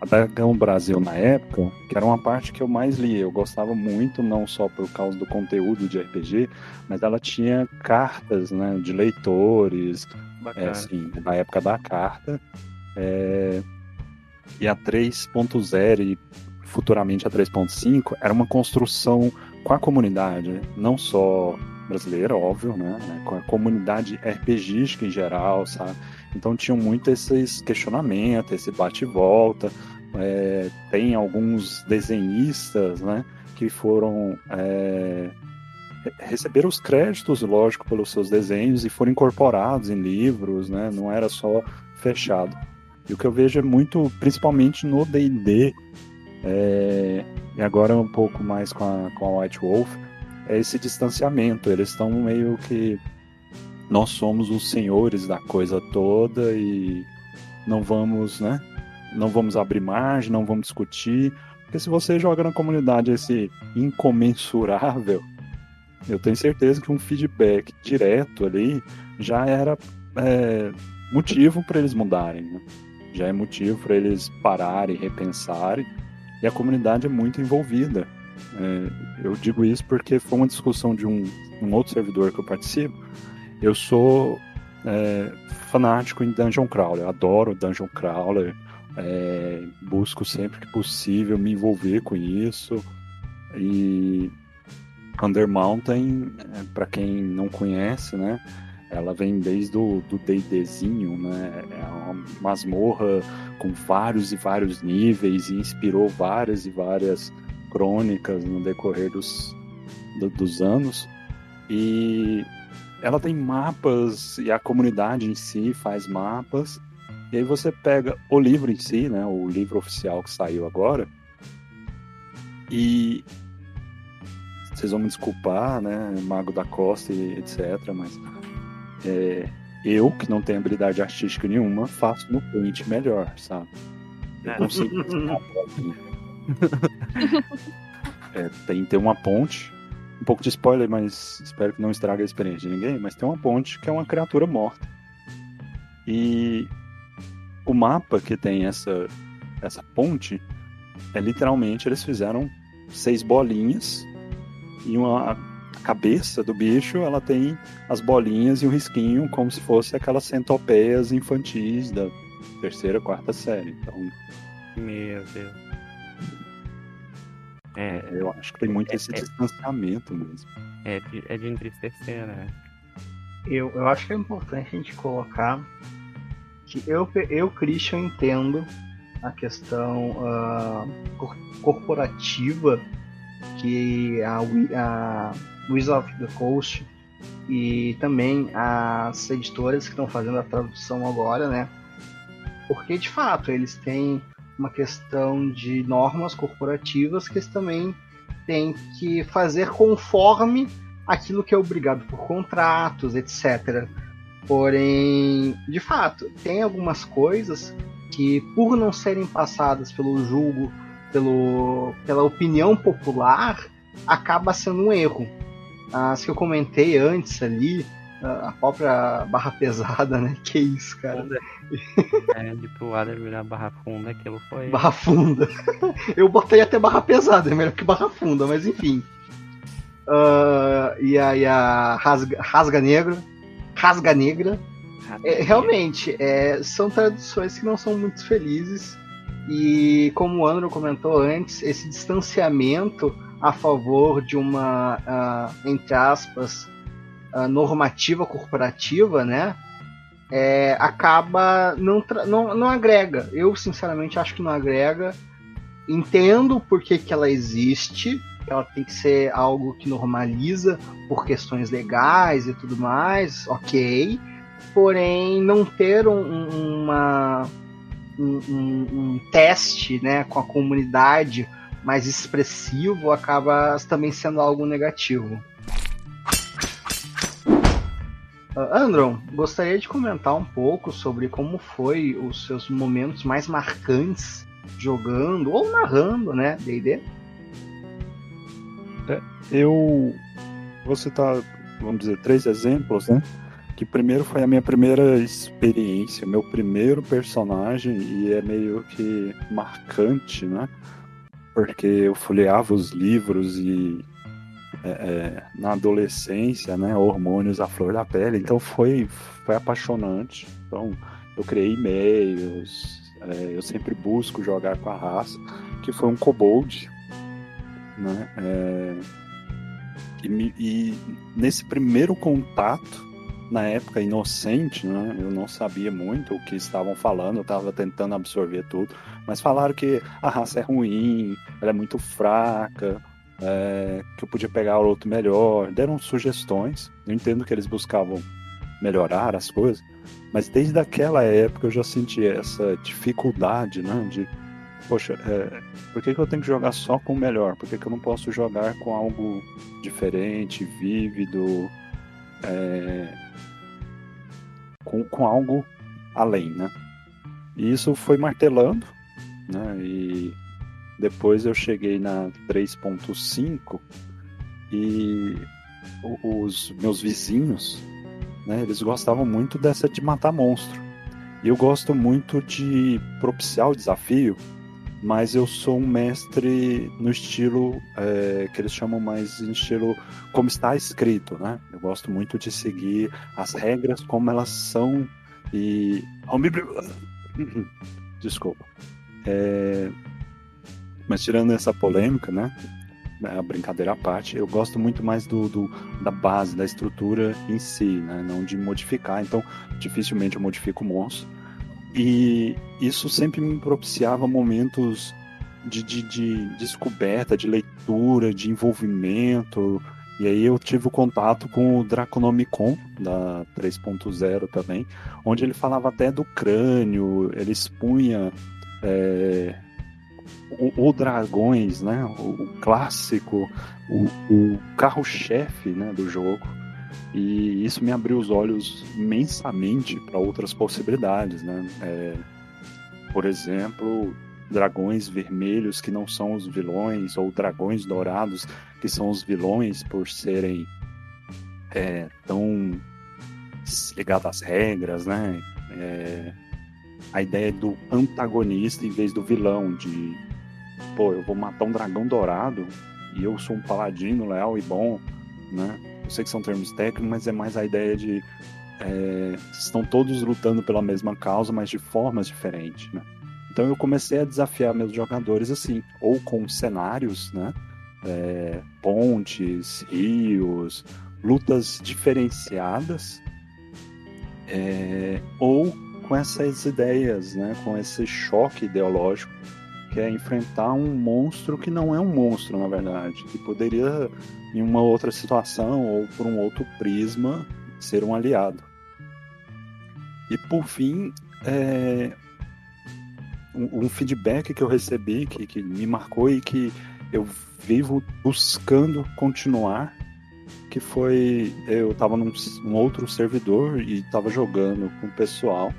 A Dragão Brasil na época, que era uma parte que eu mais lia, eu gostava muito, não só por causa do conteúdo de RPG, mas ela tinha cartas, né, de leitores, é, assim, na época da carta. É, e a 3.0 e futuramente a 3.5 era uma construção com a comunidade, não só brasileira, óbvio, né? né, Com a comunidade RPGística em geral, sabe? Então tinham muito esses questionamentos, esse bate volta. é, tem alguns desenhistas, né? Que foram é, re- receberam os créditos, lógico, pelos seus desenhos e foram incorporados em livros, né? Não era só fechado. E o que eu vejo é muito, principalmente no D&D, é, e agora um pouco mais com a, com a White Wolf, é esse distanciamento. Eles estão meio que nós somos os senhores da coisa toda e não vamos, né? Não vamos abrir margem, não vamos discutir, porque se você joga na comunidade esse incomensurável, eu tenho certeza que um feedback direto ali já era é, motivo para eles mudarem, né? Já é motivo para eles pararem, repensarem, e a comunidade é muito envolvida. É, eu digo isso porque foi uma discussão de um, um outro servidor que eu participo. Eu sou é, fanático em Dungeon Crawler, adoro Dungeon Crawler, é, busco sempre que possível me envolver com isso. E Under Mountain, para quem não conhece, né, ela vem desde o do D&Dzinho, né? É uma masmorra com vários e vários níveis e inspirou várias e várias crônicas no decorrer dos, do, dos anos. E ela tem mapas e a comunidade em si faz mapas. E aí você pega o livro em si, né, o livro oficial que saiu agora, e vocês vão me desculpar, né, Mago da Costa e etc, mas é, eu, que não tenho habilidade artística nenhuma, faço no Paint melhor, sabe? Eu consigo é, tem, tem uma ponte, um pouco de spoiler, mas espero que não estrague a experiência de ninguém, mas tem uma ponte que é uma criatura morta. E o mapa que tem essa, essa ponte é literalmente eles fizeram seis bolinhas e uma a cabeça do bicho ela tem as bolinhas e o risquinho como se fosse aquelas centopeias infantis da terceira, quarta série. Então, meu Deus. É, eu acho que tem muito é, esse é, distanciamento mesmo. É de, é de entristecer, né? Eu, eu acho que é importante a gente colocar que eu, eu Christian, entendo a questão uh, corporativa que a, a Wizards of the Coast e também as editoras que estão fazendo a tradução agora, né? Porque de fato eles têm uma questão de normas corporativas que eles também têm que fazer conforme aquilo que é obrigado por contratos, etc. Porém, de fato, tem algumas coisas que, por não serem passadas pelo julgo, pelo, pela opinião popular, acaba sendo um erro. As que eu comentei antes ali, a própria barra pesada, né? Que isso, cara. É, de pro Adler virar barra funda, aquilo foi. Barra funda. Eu botei até barra pesada, é melhor que barra funda, mas enfim. Uh, e aí a rasga, rasga negro Rasga Negra. É, realmente, é, são traduções que não são muito felizes. E como o Andrew comentou antes, esse distanciamento a favor de uma, uh, entre aspas, uh, normativa corporativa, né? É, acaba não, não, não agrega. Eu sinceramente acho que não agrega. Entendo por que, que ela existe, ela tem que ser algo que normaliza por questões legais e tudo mais, ok. Porém, não ter um, uma, um, um, teste né, com a comunidade mais expressivo acaba também sendo algo negativo. Uh, Andron, gostaria de comentar um pouco sobre como foi os seus momentos mais marcantes jogando ou narrando, né, D&D? É, eu vou citar, vamos dizer, três exemplos, né? Que primeiro foi a minha primeira experiência, meu primeiro personagem, e é meio que marcante, né? Porque eu folheava os livros e é, é, na adolescência, né? Hormônios à flor da pele, então foi, foi apaixonante. Então eu criei e-mails, é, eu sempre busco jogar com a raça, que foi um kobold, né? É... E, e, nesse primeiro contato, na época inocente, né? Eu não sabia muito o que estavam falando, eu estava tentando absorver tudo, mas falaram que a raça é ruim, ela é muito fraca, é... que eu podia pegar outro melhor, deram sugestões. Eu entendo que eles buscavam melhorar as coisas, mas desde aquela época eu já senti essa dificuldade, né? De poxa, é, por que, que eu tenho que jogar só com o melhor? Por que, que eu não posso jogar com algo diferente, vívido, é, com, com algo além, né? E isso foi martelando, né? E depois eu cheguei na 3.5 e os meus vizinhos, né? Eles gostavam muito dessa de matar monstro. E eu gosto muito de propiciar o desafio mas eu sou um mestre no estilo é, que eles chamam mais em estilo como está escrito, né? Eu gosto muito de seguir as regras como elas são e desculpa. É... Mas tirando essa polêmica, né? a brincadeira à parte, eu gosto muito mais do, do, da base, da estrutura em si, né? Não de modificar. Então, dificilmente eu modifico o monstro. E isso sempre me propiciava momentos de, de, de descoberta, de leitura, de envolvimento. E aí eu tive o contato com o Draconomicon, da 3.0 também, onde ele falava até do crânio, ele expunha é, o, o, Dragões, né? O, o clássico, o, o carro-chefe né, do jogo. E isso me abriu os olhos imensamente para outras possibilidades, né? É, por exemplo, dragões vermelhos que não são os vilões, ou dragões dourados que são os vilões por serem é, tão ligados às regras, né? É, a ideia do antagonista em vez do vilão, de pô, eu vou matar um dragão dourado e eu sou um paladino leal e bom, né? Eu sei que são termos técnicos, mas é mais a ideia de é, estão todos lutando pela mesma causa, mas de formas diferentes, né? Então eu comecei a desafiar meus jogadores assim, ou com cenários, né? É, pontes, rios, lutas diferenciadas, é, ou com essas ideias, né? Com esse choque ideológico que é enfrentar um monstro que não é um monstro, na verdade, que poderia, em uma outra situação ou por um outro prisma, ser um aliado. E por fim, é, um, um, feedback que eu recebi que, que me marcou e que eu vivo buscando continuar, que foi eu estava num, num outro servidor e estava jogando com o pessoal.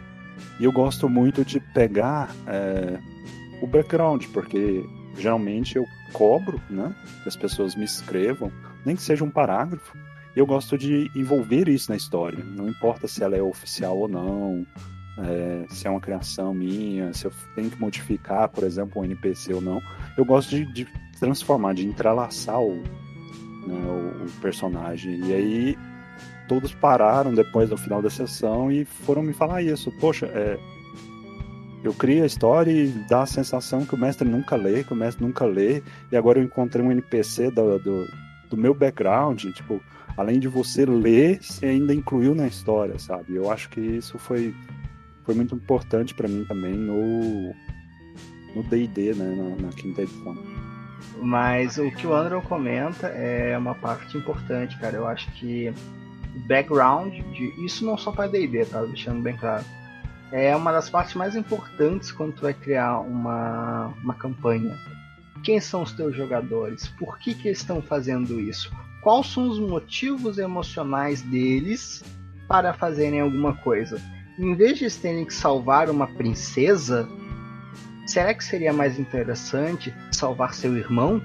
E eu gosto muito de pegar é, o background, porque geralmente eu cobro, né, que as pessoas me escrevam, nem que seja um parágrafo, e eu gosto de envolver isso na história. Não importa se ela é oficial ou não, é, se é uma criação minha, se eu tenho que modificar, por exemplo, um NPC ou não. Eu gosto de, de transformar, de entrelaçar o, né, o, o, personagem. E aí todos pararam depois do final da sessão e foram me falar isso. Poxa, é, eu crio a história e dá a sensação que o mestre nunca lê, que o mestre nunca lê, e agora eu encontrei um NPC do, do, do meu background, tipo, além de você ler, você ainda incluiu na história, sabe? Eu acho que isso foi, foi muito importante para mim também no no D&D, né, na, na, quinta edição. Mas o que o Andrew comenta é uma parte importante, cara. Eu acho que background de isso não só para D&D, tá? Deixando bem claro é uma das partes mais importantes quando tu vai criar uma, uma campanha. Quem são os teus jogadores? Por que, que eles estão fazendo isso? Quais são os motivos emocionais deles para fazerem alguma coisa? Em vez de eles terem que salvar uma princesa, será que seria mais interessante salvar seu irmão?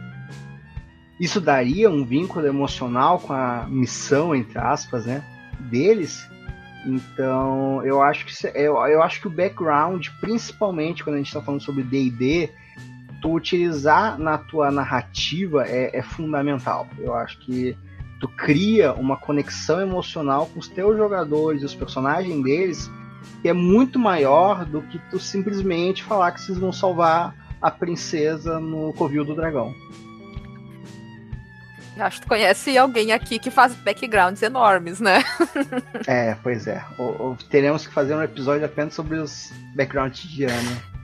Isso daria um vínculo emocional com a missão, entre aspas, né, deles? Então, eu acho que eu, eu acho que o background, principalmente quando a gente está falando sobre D&D, tu utilizar na tua narrativa é, é, fundamental. Eu acho que tu cria uma conexão emocional com os teus jogadores, os personagens deles, que é muito maior do que tu simplesmente falar que vocês vão salvar a princesa no covil do dragão. Acho que tu conhece alguém aqui que faz backgrounds enormes, né? é, pois é. teremos que fazer um episódio apenas sobre os backgrounds de Diana.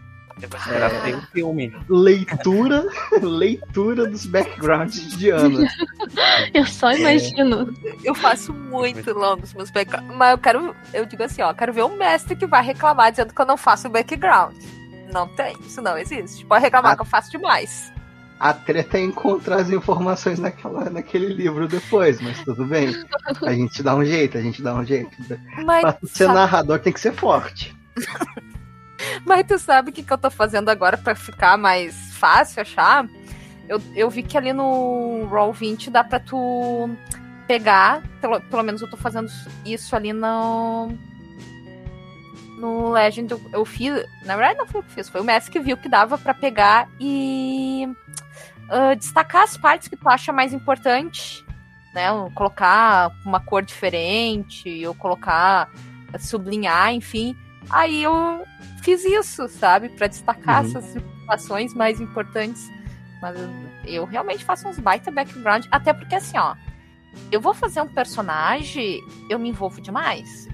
É, um filme. Leitura, leitura dos backgrounds de Diana. Eu só imagino. É. Eu faço muito longos meus backgrounds. Mas eu quero, eu digo assim, ó, quero ver um mestre que vai reclamar dizendo que eu não faço background. Não tem, isso não existe. Pode reclamar ah. que eu faço demais. A treta é encontrar as informações naquela, naquele livro depois, mas tudo bem. A gente dá um jeito, a gente dá um jeito. Mas, pra ser sabe... narrador tem que ser forte. mas tu sabe o que, que eu tô fazendo agora para ficar mais fácil achar? Eu, eu vi que ali no Roll 20 dá pra tu pegar, pelo, pelo menos eu tô fazendo isso ali no no Legend eu, eu fiz, na verdade não foi o que fiz, foi o mestre que viu que dava para pegar e uh, destacar as partes que tu acha mais importante, né? Colocar uma cor diferente, ou colocar, sublinhar, enfim. Aí eu fiz isso, sabe? para destacar uhum. essas informações mais importantes. Mas eu realmente faço uns baita background, até porque assim, ó, eu vou fazer um personagem, eu me envolvo demais.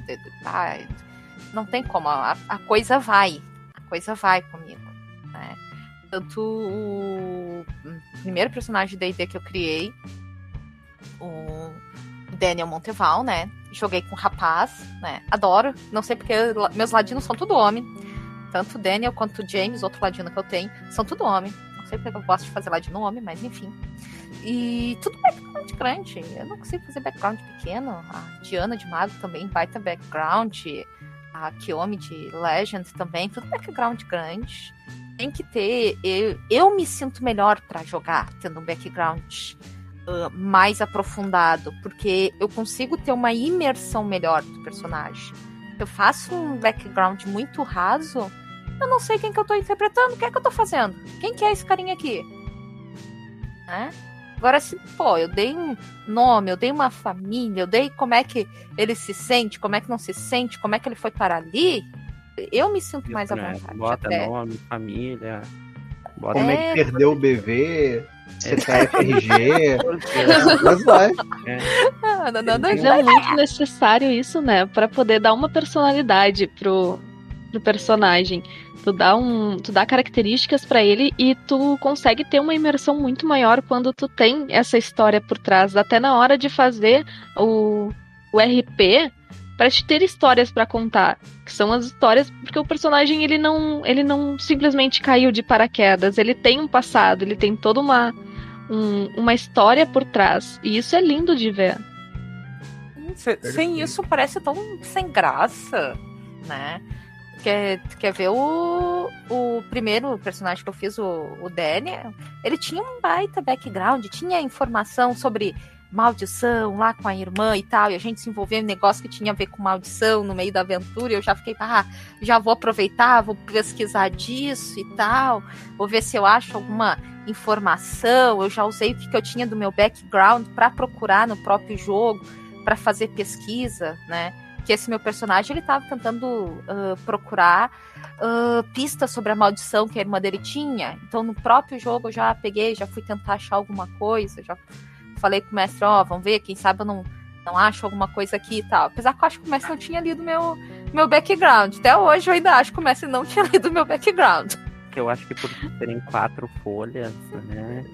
Não tem como, a, a coisa vai. A coisa vai comigo. Tanto o primeiro personagem da ID que eu criei, o Daniel Monteval, né? Joguei com rapaz, né? Adoro. Não sei porque meus ladinos são tudo homem. Tanto o Daniel quanto o James, outro ladino que eu tenho, são tudo homem. Não sei porque eu gosto de fazer ladino homem, mas enfim. E tudo background grande. Eu não consigo fazer background pequeno. A Diana de Mago também, baita background. A Kiyomi de Legend também, tudo background grande. Tem que ter. Eu, eu me sinto melhor para jogar tendo um background uh, mais aprofundado, porque eu consigo ter uma imersão melhor do personagem. Eu faço um background muito raso, eu não sei quem que eu tô interpretando, o que é que eu tô fazendo? Quem que é esse carinha aqui? Né? Agora, se, pô, eu dei um nome, eu dei uma família, eu dei como é que ele se sente, como é que não se sente, como é que ele foi para ali, eu me sinto mais à né? vontade. Bota até. nome, família. Bota Como é, É, que perdeu o BV, CPFRG, mas vai. Não, não, não, Mas é muito necessário isso, né? Pra poder dar uma personalidade pro, pro personagem. Tu dá, um, tu dá características pra ele e tu consegue ter uma imersão muito maior quando tu tem essa história por trás. Até na hora de fazer o, o RP, pra te ter histórias pra contar. Que são as histórias, porque o personagem ele não, ele não simplesmente caiu de paraquedas. Ele tem um passado, ele tem toda uma, um- uma história por trás. E isso é lindo de ver. Se- sem isso parece tão sem graça, né? Quer, quer ver o, o primeiro personagem que eu fiz, o, o Daniel? Ele tinha um baita background, tinha informação sobre maldição lá com a irmã e tal, e a gente se envolveu em um negócio que tinha a ver com maldição no meio da aventura, eu já fiquei, ah, já vou aproveitar, vou pesquisar disso e tal, vou ver se eu acho alguma informação, eu já usei o que, eu tinha do meu background para procurar no próprio jogo, para fazer pesquisa, né? Que esse meu personagem ele tava tentando ah, procurar ah, pistas sobre a maldição que a irmã dele tinha. Então no próprio jogo eu já peguei, já fui tentar achar alguma coisa, já falei com o mestre, ó, vamos ver, quem sabe eu não, não acho alguma coisa aqui e tal. Apesar que eu acho que o mestre não tinha lido meu, meu background. Até hoje eu ainda acho que o mestre não tinha lido meu background. que eu acho que por terem quatro folhas, né?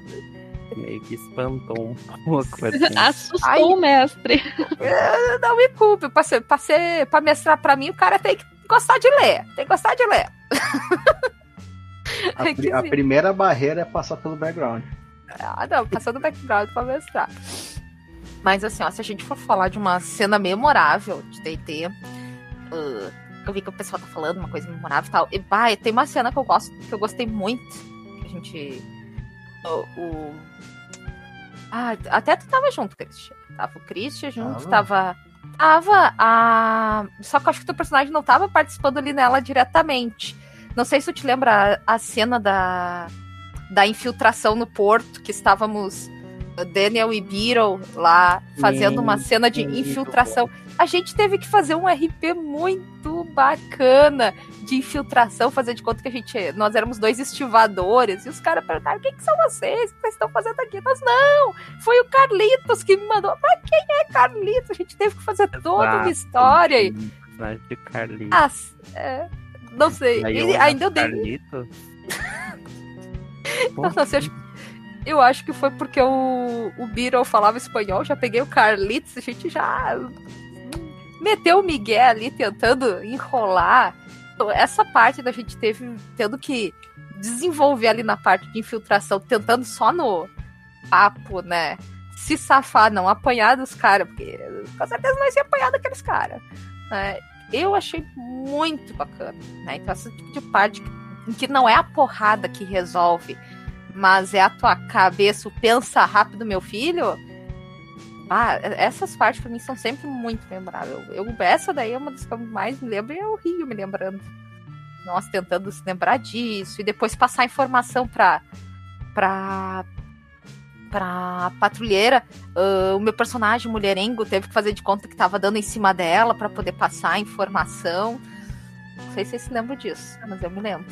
Meio que espantou um pouco. Assim. Assustou Ai. o mestre. Não me culpe, pra, ser, pra, ser, pra mestrar pra mim, o cara tem que gostar de ler. Tem que gostar de ler. A, pri- a primeira barreira é passar pelo background. Ah, não, passando background pra mestrar. Mas assim, ó, se a gente for falar de uma cena memorável de D&D, uh, eu vi que o pessoal tá falando uma coisa memorável e tal. E, bah, tem uma cena que eu gosto, que eu gostei muito, que a gente... O... o- Ah, até tu tava junto, Christian. Tava o Christian junto, tava... Tava a... Só que eu acho que o teu personagem não tava participando ali nela diretamente. Não sei se tu te lembra a, a cena da, da infiltração no porto, que estávamos uh, Daniel e Beetle lá fazendo Sim, uma cena de muito infiltração. A gente teve que fazer um RP muito bacana de infiltração, fazer de conta que a gente. Nós éramos dois estivadores, e os caras perguntaram: quem que são vocês? O que vocês estão fazendo aqui? Nós não! Foi o Carlitos que me mandou. Mas quem é Carlitos? A gente teve que fazer toda uma história. de Carlitos. Ah, é, não sei. Ele, ainda eu dei Carlitos. Não, você acha- Eu acho que foi porque o, o Beatle falava espanhol, já peguei o Carlitos, a gente já meteu o Miguel ali tentando enrolar. Essa parte da gente teve tendo que desenvolver ali na parte de infiltração, tentando só no papo, né? Se safar, não apanhar dos caras, porque com certeza nós ia apanhar daqueles caras. né? Eu achei muito bacana, né? Então, essa tipo de parte em que não é a porrada que resolve, mas é a tua cabeça, o pensa rápido, meu filho. Ah, essas partes pra mim são sempre muito memoráveis. Eu, eu- essa daí é uma das que eu mais me lembro e o Rio me lembrando. Nós tentando se lembrar disso e depois passar informação pra. pra. pra patrulheira. Ah, o meu personagem mulherengo teve que fazer de conta que tava dando em cima dela pra poder passar a informação. Não sei se vocês se lembram disso, mas eu me lembro.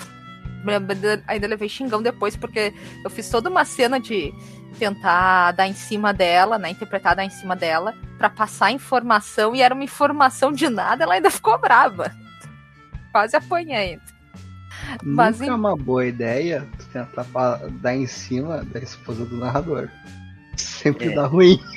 Ainda levei xingão depois, porque eu fiz toda uma cena de tentar dar em cima dela, né? Interpretar dar em cima dela, para passar informação, e era uma informação de nada, ela ainda ficou brava. Quase apanhei ainda. Mas, Nunca é uma boa ideia tentar dar em cima da esposa do narrador. Sempre é. dá ruim.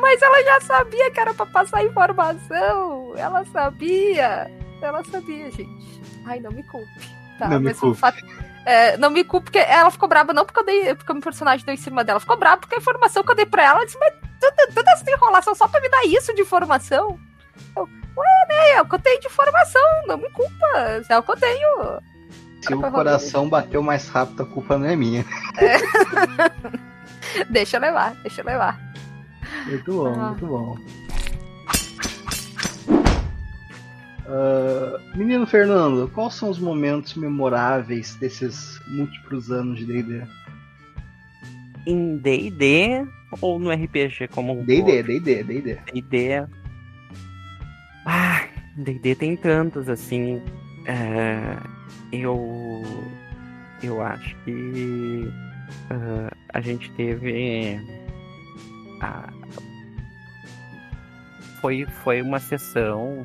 Mas ela já sabia que era pra passar informação. Ela sabia. Ela sabia, gente. Ai, não me culpe. Tá, não me culpe. Fato, é, não me culpe porque ela ficou brava, não porque eu dei, porque o meu personagem deu em cima dela. Ficou brava porque a informação que eu dei pra ela, ela disse, mas toda, toda essa enrolação só pra me dar isso de informação. Eu, ué, né? É o que eu tenho de informação, não me culpa. É o que eu tenho. Se o coração bateu mais rápido, a culpa não é minha. É. deixa eu levar, deixa eu levar. Muito bom, ah. muito bom. Uh, menino Fernando, quais são os momentos memoráveis desses múltiplos anos de D&D? Em D&D ou no RPG como um D&D, D&D, D&D. D&D. Ah, D&D tem tantos assim. É, eu eu acho que uh, a gente teve a, foi foi uma sessão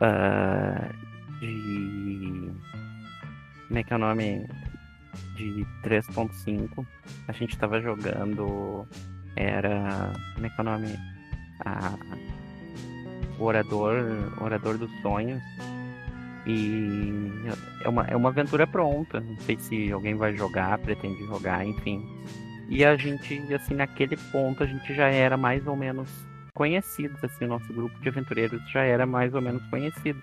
uh, de. Como é que é o nome? De 3.5. A gente tava jogando. Era. Como é que é o nome? A, o Orador, Orador dos Sonhos. E é uma, é uma aventura pronta. Não sei se alguém vai jogar, pretende jogar, enfim. E a gente, assim, naquele ponto, a gente já era mais ou menos conhecidos, assim, o nosso grupo de aventureiros já era mais ou menos conhecido.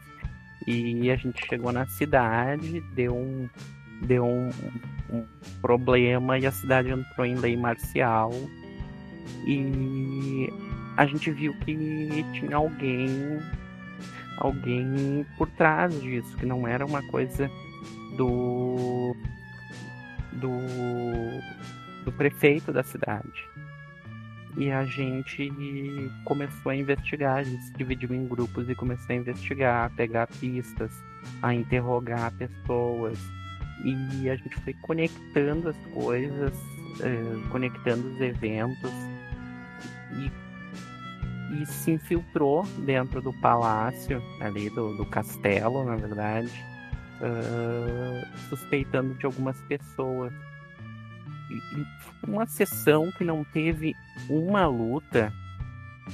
E a gente chegou na cidade, deu um, deu um, um problema e a cidade entrou em lei marcial. E a gente viu que tinha alguém alguém por trás disso, que não era uma coisa do do, do prefeito da cidade. E a gente começou a investigar, a gente se dividiu em grupos e começou a investigar, a pegar pistas, a interrogar pessoas. E a gente foi conectando as coisas, eh, conectando os eventos e, e, se infiltrou dentro do palácio, ali do, do castelo, na verdade, suspeitando de algumas pessoas uma sessão que não teve uma luta,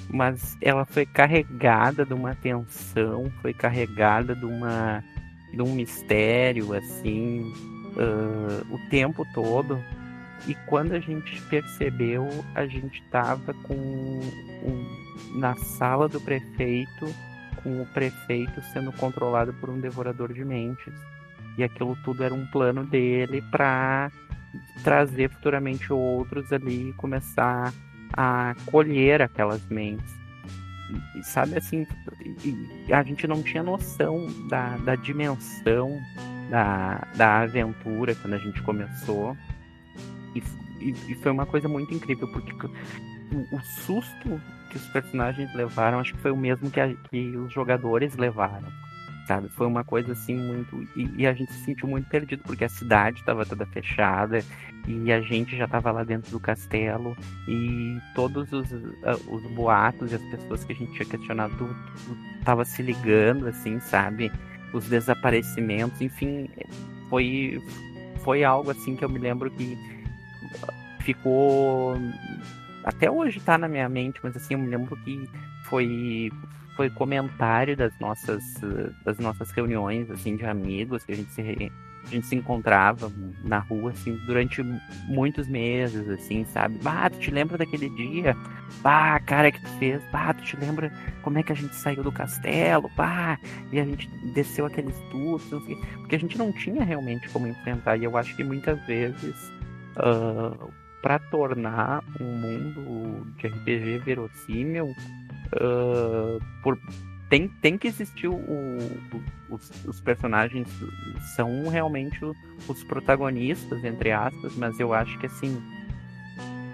mas ela foi carregada de uma tensão, foi carregada de uma de um mistério assim uh, o tempo todo. E quando a gente percebeu, a gente estava com um, na sala do prefeito, com o prefeito sendo controlado por um devorador de mentes. E aquilo tudo era um plano dele para trazer futuramente outros ali e começar a colher aquelas mentes. E, sabe assim, a gente não tinha noção da, da dimensão da, da aventura quando a gente começou. E, e, e foi uma coisa muito incrível, porque o, o, susto que os personagens levaram, acho que foi o mesmo que, a, que os jogadores levaram sabe? Foi uma coisa assim muito. E, e a gente se sentiu muito perdido, porque a cidade estava toda fechada e a gente já estava lá dentro do castelo e todos os, uh, os boatos e as pessoas que a gente tinha questionado tava se ligando, assim, sabe? Os desaparecimentos, enfim, foi, foi algo assim que eu me lembro que ficou. Até hoje tá na minha mente, mas assim, eu me lembro que foi foi comentário das nossas, das nossas reuniões, assim, de amigos, que a gente se, a gente se encontrava na rua, assim, durante muitos meses, assim, sabe? Bah, tu te lembra daquele dia? Bah, cara que tu fez? Bah, tu te lembra como é que a gente saiu do castelo? Bah, e a gente desceu aqueles assim, porque a gente não tinha realmente como enfrentar, e eu acho que muitas vezes, uh, para tornar um mundo de RPG verossímil, uh, por, tem, tem que existir o, o os, os, personagens são realmente os protagonistas, entre aspas, mas eu acho que assim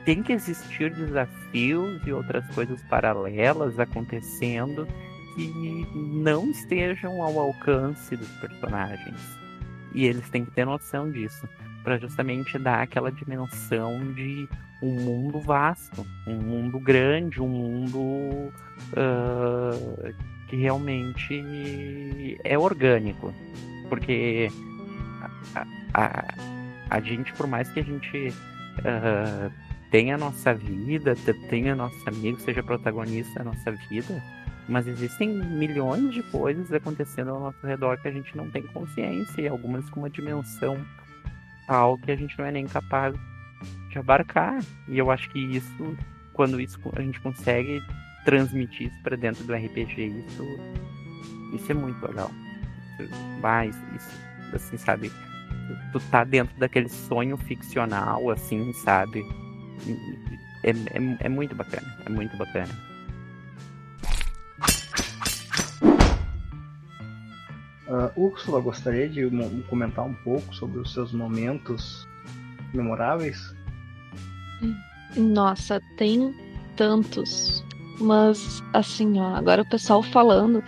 tem que existir desafios e outras coisas paralelas acontecendo que não estejam ao alcance dos personagens. E eles têm que ter noção disso, para justamente dar aquela dimensão de um mundo vasto, um mundo grande, um mundo uh, que realmente é orgânico. Porque a, a, a gente, por mais que a gente uh, tenha a nossa vida, tenha nosso amigo, seja protagonista da nossa vida, mas existem milhões de coisas acontecendo ao nosso redor que a gente não tem consciência, e algumas com uma dimensão tal que a gente não é nem capaz de abarcar. E eu acho que isso, quando isso a gente consegue transmitir isso para dentro do RPG, isso, isso é muito legal. Mas isso, assim, sabe? Tu tá dentro daquele sonho ficcional, assim, sabe? É, é, é muito bacana, é muito bacana. Uh, Úrsula, gostaria de comentar um pouco sobre os seus momentos memoráveis? Nossa, tem tantos. Mas, assim, ó, agora o pessoal falando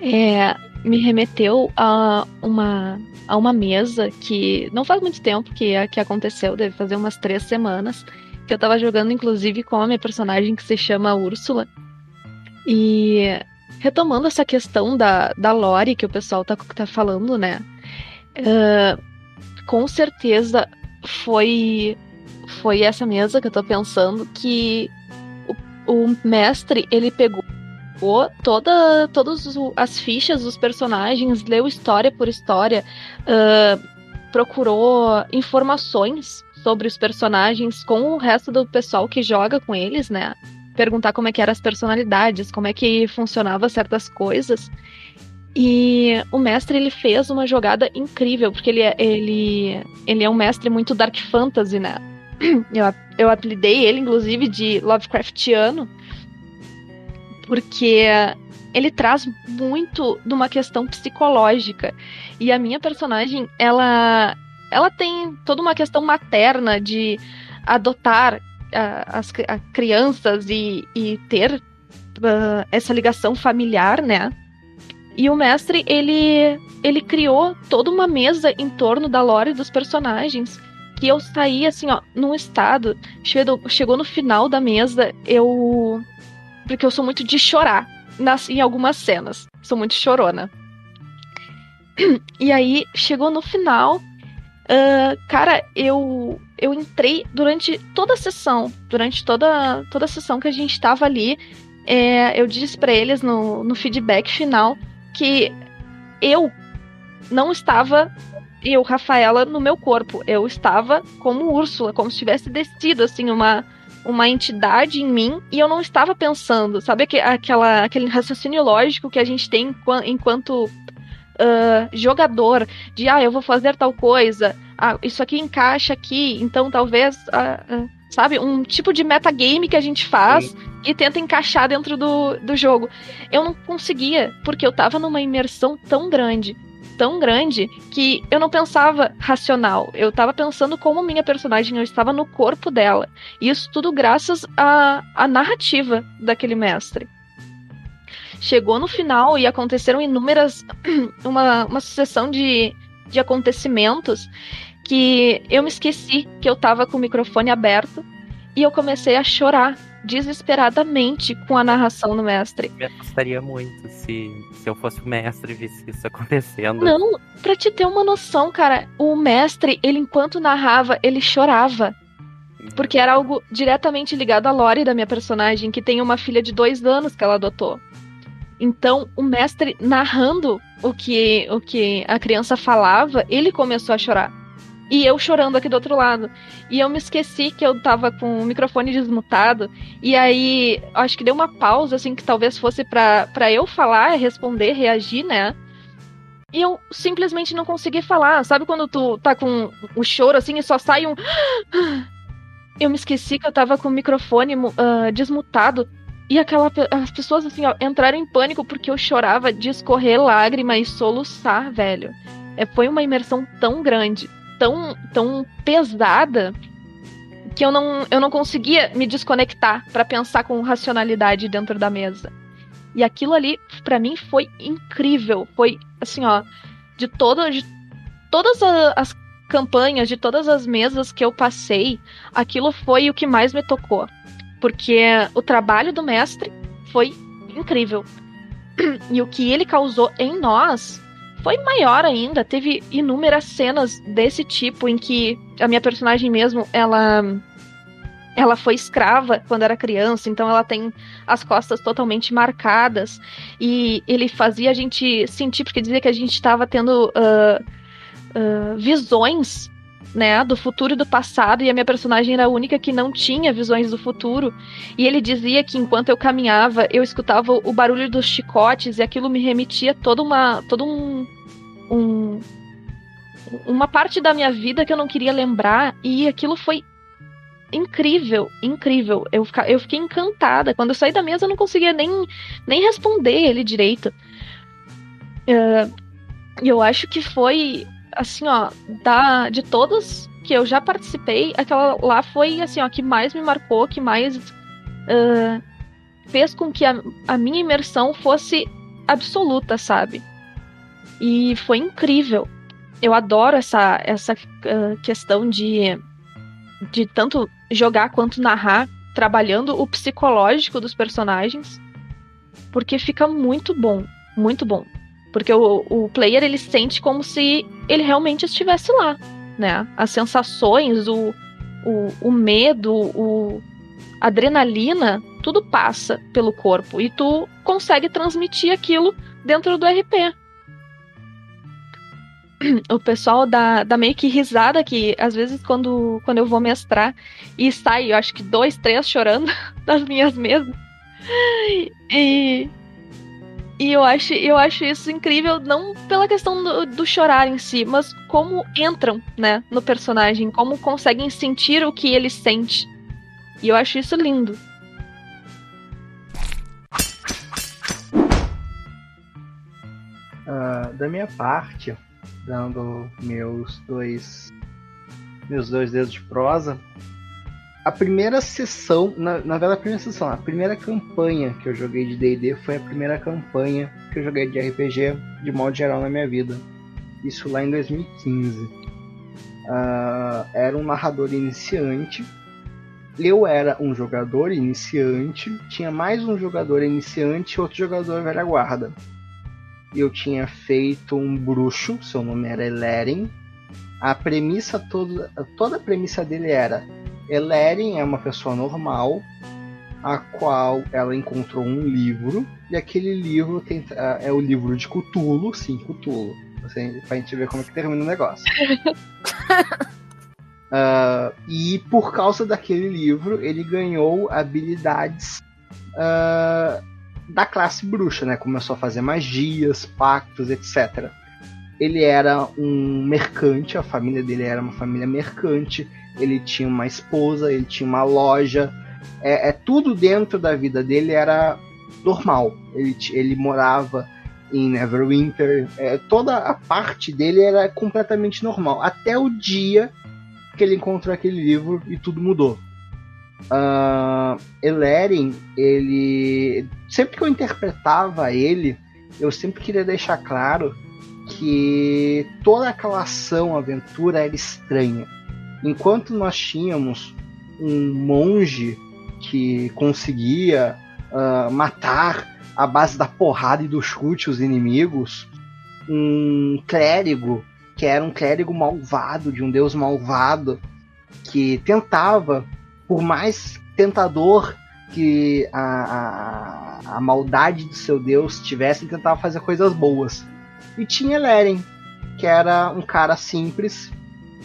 é, me remeteu a uma, a uma mesa que não faz muito tempo que, que aconteceu, deve fazer umas três semanas, que eu tava jogando, inclusive, com a minha personagem que se chama Úrsula. E retomando essa questão da, da lore que o pessoal tá, tá falando, né? Uh, com certeza foi foi essa mesa que eu tô pensando que o, o mestre ele pegou toda todas as fichas dos personagens, leu história por história, uh, procurou informações sobre os personagens com o resto do pessoal que joga com eles, né? Perguntar como é que eram as personalidades, como é que funcionava certas coisas. E o mestre ele fez uma jogada incrível, porque ele, é, ele, ele é um mestre muito dark fantasy, né? Eu, eu apelidei ele, inclusive, de Lovecraftiano, porque ele traz muito de uma questão psicológica. E a minha personagem, ela, ela tem toda uma questão materna de adotar as a crianças e, e ter uh, essa ligação familiar, né? E o mestre, ele, ele criou toda uma mesa em torno da lore dos personagens que eu saí assim, ó, num estado. Chegou, chegou no final da mesa, eu. Porque eu sou muito de chorar nas, em algumas cenas. Sou muito chorona. E aí, chegou no final. Uh, cara, eu eu entrei durante toda a sessão, durante toda, toda a sessão que a gente estava ali, é, eu disse para eles no, no feedback final que eu não estava eu, Rafaela, no meu corpo. Eu estava como Úrsula, como se tivesse descido, assim, uma, uma entidade em mim e eu não estava pensando. Sabe aquela, aquele raciocínio lógico que a gente tem enquanto uh, jogador? De, ah, eu vou fazer tal coisa, ah, isso aqui encaixa aqui, então talvez. Uh, uh, sabe? Um tipo de metagame que a gente faz Sim. e tenta encaixar dentro do, do jogo. Eu não conseguia, porque eu tava numa imersão tão grande tão grande que eu não pensava racional. Eu estava pensando como minha personagem, eu estava no corpo dela. E isso tudo graças à, à narrativa daquele mestre. Chegou no final e aconteceram inúmeras. uma, uma sucessão de, de acontecimentos que eu me esqueci que eu estava com o microfone aberto e eu comecei a chorar desesperadamente com a narração do mestre. Me assustaria muito se, se eu fosse o mestre e visse isso acontecendo. Não, pra te ter uma noção, cara, o mestre, ele enquanto narrava, ele chorava. Porque era algo diretamente ligado à Lore da minha personagem, que tem uma filha de dois anos que ela adotou. Então, o mestre narrando o que, o que a criança falava, ele começou a chorar. E eu chorando aqui do outro lado. E eu me esqueci que eu tava com o microfone desmutado. E aí, acho que deu uma pausa, assim, que talvez fosse para eu falar, responder, reagir, né? E eu simplesmente não consegui falar. Sabe quando tu tá com o choro, assim, e só sai um. Eu me esqueci que eu tava com o microfone uh, desmutado. E aquela, as pessoas, assim, ó, entraram em pânico porque eu chorava de escorrer lágrima e soluçar, velho. É, foi uma imersão tão grande tão, tão pesada que eu não, eu não conseguia me desconectar para pensar com racionalidade dentro da mesa. E aquilo ali, para mim, foi incrível. Foi, assim, ó, de, todo, de todas as campanhas, de todas as mesas que eu passei, aquilo foi o que mais me tocou. Porque o trabalho do mestre foi incrível. E o que ele causou em nós foi maior ainda. Teve inúmeras cenas desse tipo em que a minha personagem mesmo, ela ela foi escrava quando era criança, então ela tem as costas totalmente marcadas. E ele fazia a gente sentir, porque dizia que a gente estava tendo uh, uh, visões né, do futuro e do passado, e a minha personagem era a única que não tinha visões do futuro. E ele dizia que enquanto eu caminhava, eu escutava o barulho dos chicotes, e aquilo me remetia toda uma. todo um. um uma parte da minha vida que eu não queria lembrar, e aquilo foi incrível, incrível. Eu, eu fiquei encantada. Quando eu saí da mesa, eu não conseguia nem, nem responder ele direito. Uh, e eu acho que foi, assim, ó, da, de todas que eu já participei, aquela lá foi, assim, ó, que mais me marcou, que mais uh, fez com que a, a minha imersão fosse absoluta, sabe? E foi incrível. Eu adoro essa, essa uh, questão de, de tanto jogar quanto narrar, trabalhando o psicológico dos personagens, porque fica muito bom, muito bom. Porque o, o player ele sente como se ele realmente estivesse lá, né? As sensações, o, o, o medo, o adrenalina, tudo passa pelo corpo e tu consegue transmitir aquilo dentro do RP. o pessoal dá, dá meio que risada que às vezes quando, quando eu vou mestrar e sai, eu acho que dois, três chorando das minhas mesas. E, e eu acho, eu acho isso incrível, não pela questão do, do, chorar em si, mas como entram, né, no personagem, como conseguem sentir o que ele sente. E eu acho isso lindo. Uh, da minha parte, dando meus dois meus dois dedos de prosa. A primeira sessão, na, na verdade a primeira sessão, a primeira campanha que eu joguei de D&D foi a primeira campanha que eu joguei de RPG de modo geral na minha vida. Isso lá em 2015. Uh, ah, era um narrador iniciante. Eu era um jogador iniciante. Tinha mais um jogador iniciante e outro jogador velha guarda eu tinha feito um bruxo, seu nome era Eleren. A premissa toda, toda a premissa dele era Eleren é uma pessoa normal, a qual ela encontrou um livro e aquele livro tem, uh, é o livro de Cthulhu, sim, Cthulhu. Assim, pra gente ver como é que termina o negócio. uh, e por causa daquele livro, ele ganhou habilidades uh, da classe bruxa, né? Começou a fazer magias, pactos, etc. Ele era um mercante, a família dele era uma família mercante, ele tinha uma esposa, ele tinha uma loja, é, é tudo dentro da vida dele era normal. Ele, ele morava em Neverwinter, é, toda a parte dele era completamente normal, até o dia que ele encontrou aquele livro e tudo mudou. Uh, Eleren, ele. Sempre que eu interpretava ele, eu sempre queria deixar claro que toda aquela ação, aventura era estranha. Enquanto nós tínhamos um monge que conseguia uh, matar a base da porrada e do chute os inimigos, um clérigo que era um clérigo malvado de um deus malvado que tentava por mais tentador que a, a, a maldade do seu Deus tivesse, tentava fazer coisas boas. E tinha Leren, que era um cara simples,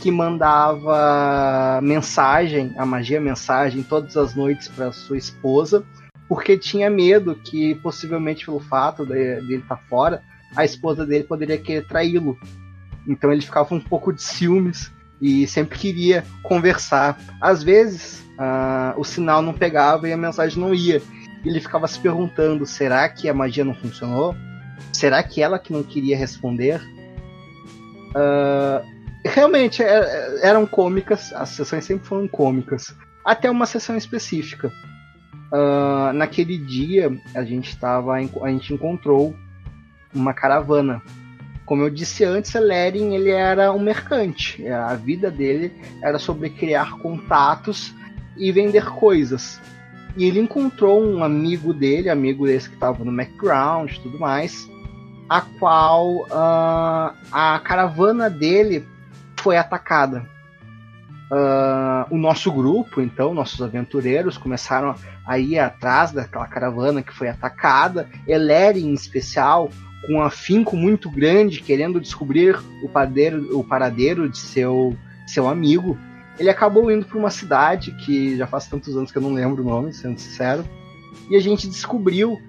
que mandava mensagem, a magia mensagem, todas as noites para sua esposa, porque tinha medo que, possivelmente pelo fato de, de ele estar tá fora, a esposa dele poderia querer traí-lo. Então ele ficava um pouco de ciúmes e sempre queria conversar. Às vezes, uh, o sinal não pegava e a mensagem não ia. Ele ficava se perguntando: será que a magia não funcionou? Será que ela que não queria responder? Uh, realmente é, é, eram cômicas, as sessões sempre foram cômicas, até uma sessão específica. Uh, naquele dia a gente estava a gente encontrou uma caravana. Como eu disse antes, Lering ele era um mercante. A vida dele era sobre criar contatos e vender coisas. E ele encontrou um amigo dele, amigo desse que estava no background tudo mais, a qual uh, a caravana dele foi atacada. Uh, o nosso grupo, então, nossos aventureiros, começaram a ir atrás daquela caravana que foi atacada. Eleri, em especial, com um afinco muito grande, querendo descobrir o paradeiro, o paradeiro de seu, seu amigo. Ele acabou indo para uma cidade que já faz tantos anos que eu não lembro o nome, sendo sincero. E a gente descobriu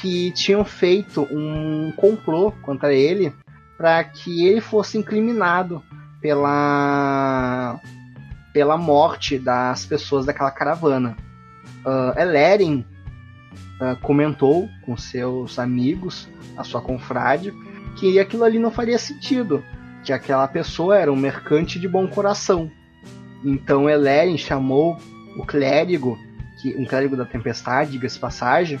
que tinham feito um complô contra ele para que ele fosse incriminado pela pela morte das pessoas daquela caravana. Uh, Eleren uh, comentou com seus amigos, a sua confrade, que aquilo ali não faria sentido, que aquela pessoa era um mercante de bom coração. Então Eleren chamou o clérigo, que, um clérigo da tempestade, diga-se passagem,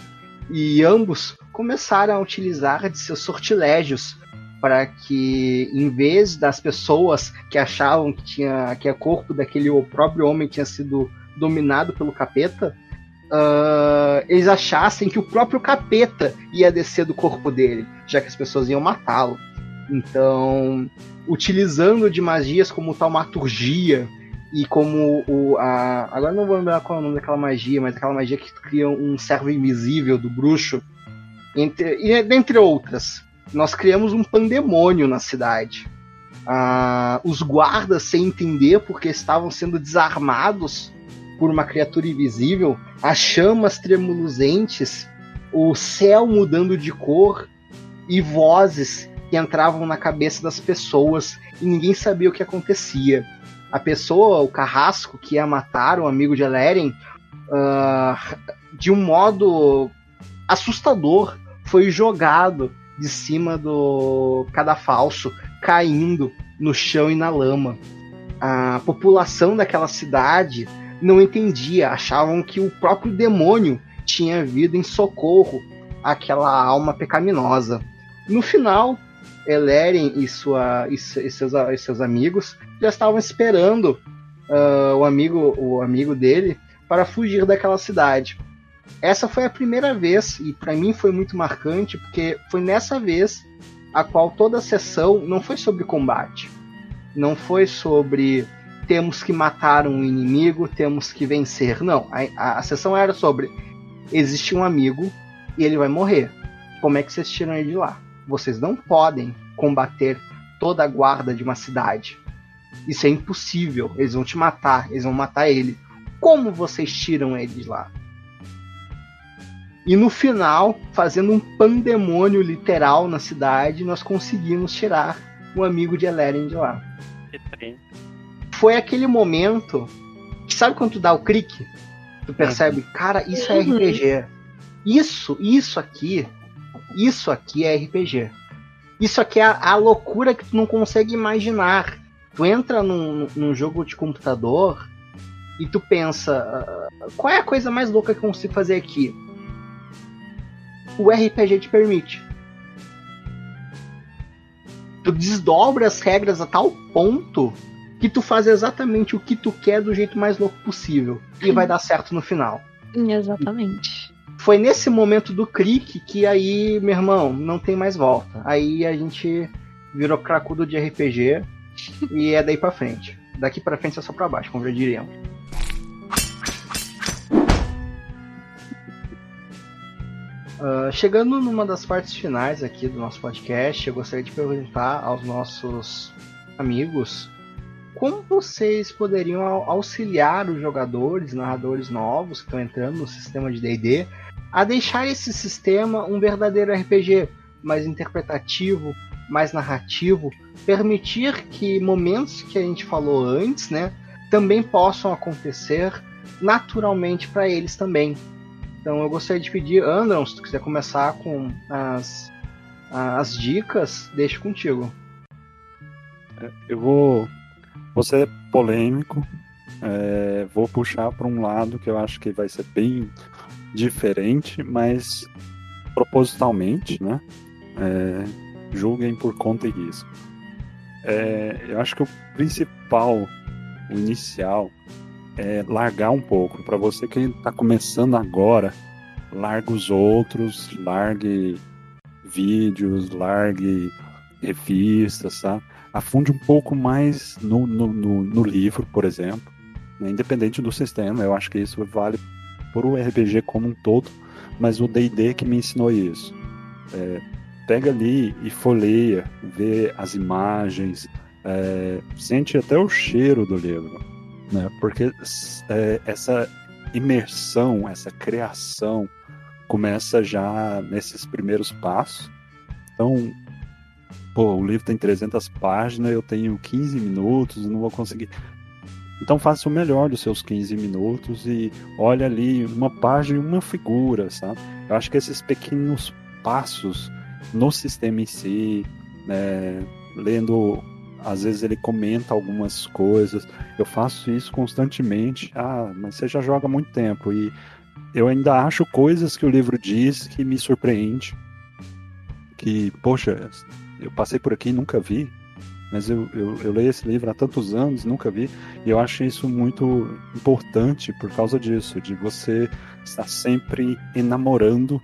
e ambos começaram a utilizar de seus sortilégios para que, em vez das pessoas que achavam que tinha que o corpo daquele o próprio homem tinha sido dominado pelo capeta, uh, eles achassem que o próprio capeta ia descer do corpo dele, já que as pessoas iam matá-lo. Então, utilizando de magias como taumaturgia e como o. A, agora não vou lembrar qual é o nome daquela magia, mas aquela magia que cria um servo invisível do bruxo, entre, e dentre outras. Nós criamos um pandemônio na cidade. Ah, os guardas, sem entender porque estavam sendo desarmados por uma criatura invisível, as chamas tremuluzentes, o céu mudando de cor e vozes que entravam na cabeça das pessoas e ninguém sabia o que acontecia a pessoa, o carrasco que ia matar o amigo de Eleren, uh, de um modo assustador, foi jogado de cima do cadafalso, caindo no chão e na lama. A população daquela cidade não entendia, achavam que o próprio demônio tinha vindo em socorro àquela alma pecaminosa. No final, Eleren e, sua, e, seus, e seus amigos já estavam esperando uh, o, amigo, o amigo dele para fugir daquela cidade. Essa foi a primeira vez, e para mim foi muito marcante, porque foi nessa vez a qual toda a sessão não foi sobre combate. Não foi sobre temos que matar um inimigo, temos que vencer. Não, a, a, a sessão era sobre existe um amigo e ele vai morrer. Como é que vocês tiram ele de lá? Vocês não podem combater toda a guarda de uma cidade. Isso é impossível. Eles vão te matar, eles vão matar ele. Como vocês tiram ele de lá? E no final, fazendo um pandemônio literal na cidade, nós conseguimos tirar um amigo de Eleren de lá. Foi aquele momento que sabe quando tu dá o clique? Tu percebe, cara, isso é uhum. RPG. Isso, isso aqui isso aqui é RPG. Isso aqui é a, a loucura que tu não consegue imaginar. Tu entra num, num jogo de computador e tu pensa, uh, qual é a coisa mais louca que eu consigo fazer aqui? O RPG te permite. Tu desdobra as regras a tal ponto que tu faz exatamente o que tu quer do jeito mais louco possível. E vai dar certo no final. Exatamente foi nesse momento do clique que aí, meu irmão, não tem mais volta. Aí a gente virou cracudo de RPG e é daí para frente. Daqui para frente é só para baixo, como já diriam. Uh, chegando numa das partes finais aqui do nosso podcast, eu gostaria de perguntar aos nossos amigos como vocês poderiam auxiliar os jogadores, narradores novos que estão entrando no sistema de D&D a deixar esse sistema um verdadeiro RPG mais interpretativo, mais narrativo, permitir que momentos que a gente falou antes, né, também possam acontecer naturalmente para eles também. Então eu gostaria de pedir, Andron, se tu quiser começar com as, as dicas, deixe contigo. É, eu vou, vou ser polêmico, é, vou puxar para um lado que eu acho que vai ser bem diferente, mas propositalmente, né? É, julguem por conta e risco. É, eu acho que o principal, o inicial, é largar um pouco. Para você que está começando agora, largue os outros, largue vídeos, largue revistas, tá? Afunde um pouco mais no, no, no, no livro, por exemplo, né? independente do sistema. Eu acho que isso vale para o RPG como um todo, mas o D&D que me ensinou isso. É, pega ali e folheia, vê as imagens, é, sente até o cheiro do livro, né? Porque é, essa imersão, essa criação começa já nesses primeiros passos. Então, pô, o livro tem 300 páginas, eu tenho 15 minutos, não vou conseguir. Então faça o melhor dos seus 15 minutos e olha ali uma página e uma figura, sabe? Eu acho que esses pequenos passos no sistema em si, né, lendo, às vezes ele comenta algumas coisas, eu faço isso constantemente. Ah, mas você já joga muito tempo e eu ainda acho coisas que o livro diz que me surpreende. Que, poxa, eu passei por aqui e nunca vi, mas eu, eu, eu, leio esse livro há tantos anos, nunca vi, e eu acho isso muito importante por causa disso, de você estar sempre enamorando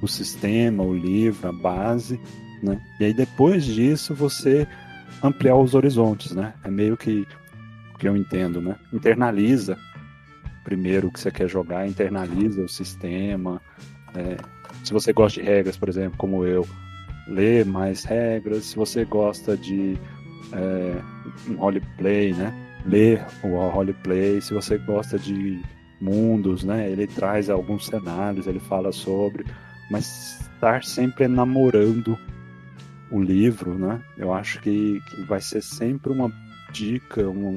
o sistema, o livro, a base, né? E aí depois disso você ampliar os horizontes, né? É meio que que eu entendo, né? Internaliza primeiro o que você quer jogar, internaliza o sistema. É, se você gosta de regras, por exemplo, como eu, lê mais regras. Se você gosta de é, um roleplay, né? Lê o roleplay. Se você gosta de mundos, né? Ele traz alguns cenários, ele fala sobre mas estar sempre namorando o livro, né? Eu acho que, que vai ser sempre uma dica, uma,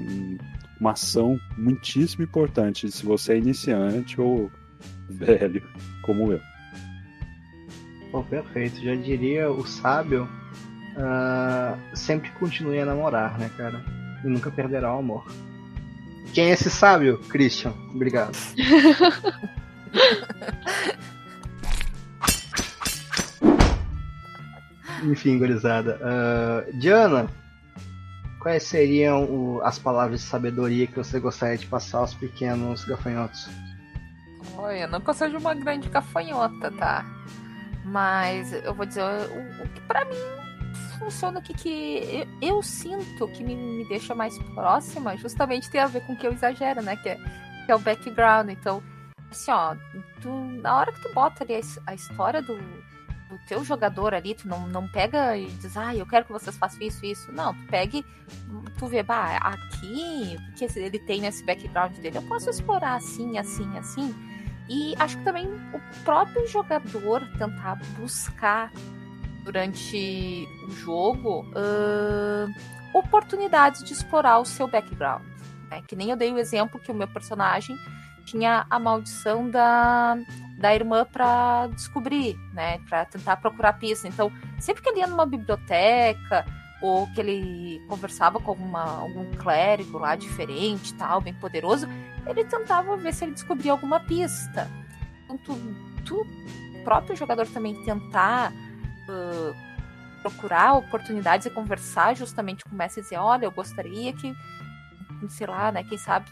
uma ação muitíssimo importante se você é iniciante ou velho, como eu. Pô, perfeito. Já diria o sábio, uh, sempre continue a namorar, né, cara? E nunca perderá o amor. Quem é esse sábio, Christian? Obrigado. Enfim, gurizada. Uh, Diana, quais seriam o, as palavras de sabedoria que você gostaria de passar aos pequenos gafanhotos? Eu nunca seja uma grande gafanhota, tá? Mas eu vou dizer o, o que pra mim funciona aqui que eu, eu sinto que me, me, deixa mais próxima, justamente tem a ver com o que eu exagero, né? Que é, que é o background. Então, assim, ó, tu, na hora que tu bota ali a, a história do, do teu jogador ali, tu não, não pega e diz, ah, eu quero que vocês façam isso, isso. Não, tu pegue, tu vê, bah, aqui, o que ele tem nesse background dele, eu posso explorar assim, assim, assim. E acho que também o próprio jogador tentar buscar durante o jogo uh, oportunidades de explorar o seu background. Né? Que nem eu dei o exemplo que o meu personagem tinha a maldição da da irmã para descobrir, né, para tentar procurar pista. Então, sempre que ele ia numa biblioteca ou que ele conversava com alguma, algum clérigo lá diferente, tal, bem poderoso, ele tentava ver se ele descobria alguma pista. Então, tu, tu próprio jogador também tentar uh, procurar oportunidades e conversar justamente com o mestre e dizer, olha, eu gostaria que sei lá, né, quem sabe,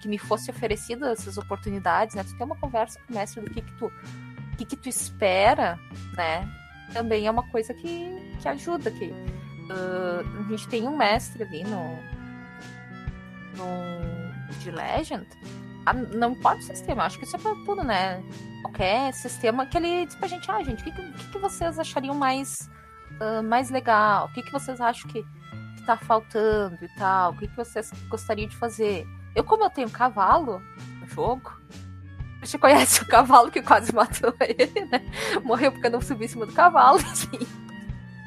que me fosse oferecidas essas oportunidades, né, tu ter uma conversa com o mestre do que que tu, que que tu espera, né, também é uma coisa que, que ajuda, que uh, a gente tem um mestre ali no, no de Legend, ah, não pode sistema, acho que isso é pra tudo, né, qualquer sistema que ele diz pra gente, ah, gente, o que, que, que vocês achariam mais, uh, mais legal, o que, que vocês acham que tá faltando e tal, o que, que vocês gostariam de fazer. Eu, como eu tenho cavalo no jogo, você conhece o cavalo que quase matou ele, né? Morreu porque eu não subi em cima do cavalo, enfim.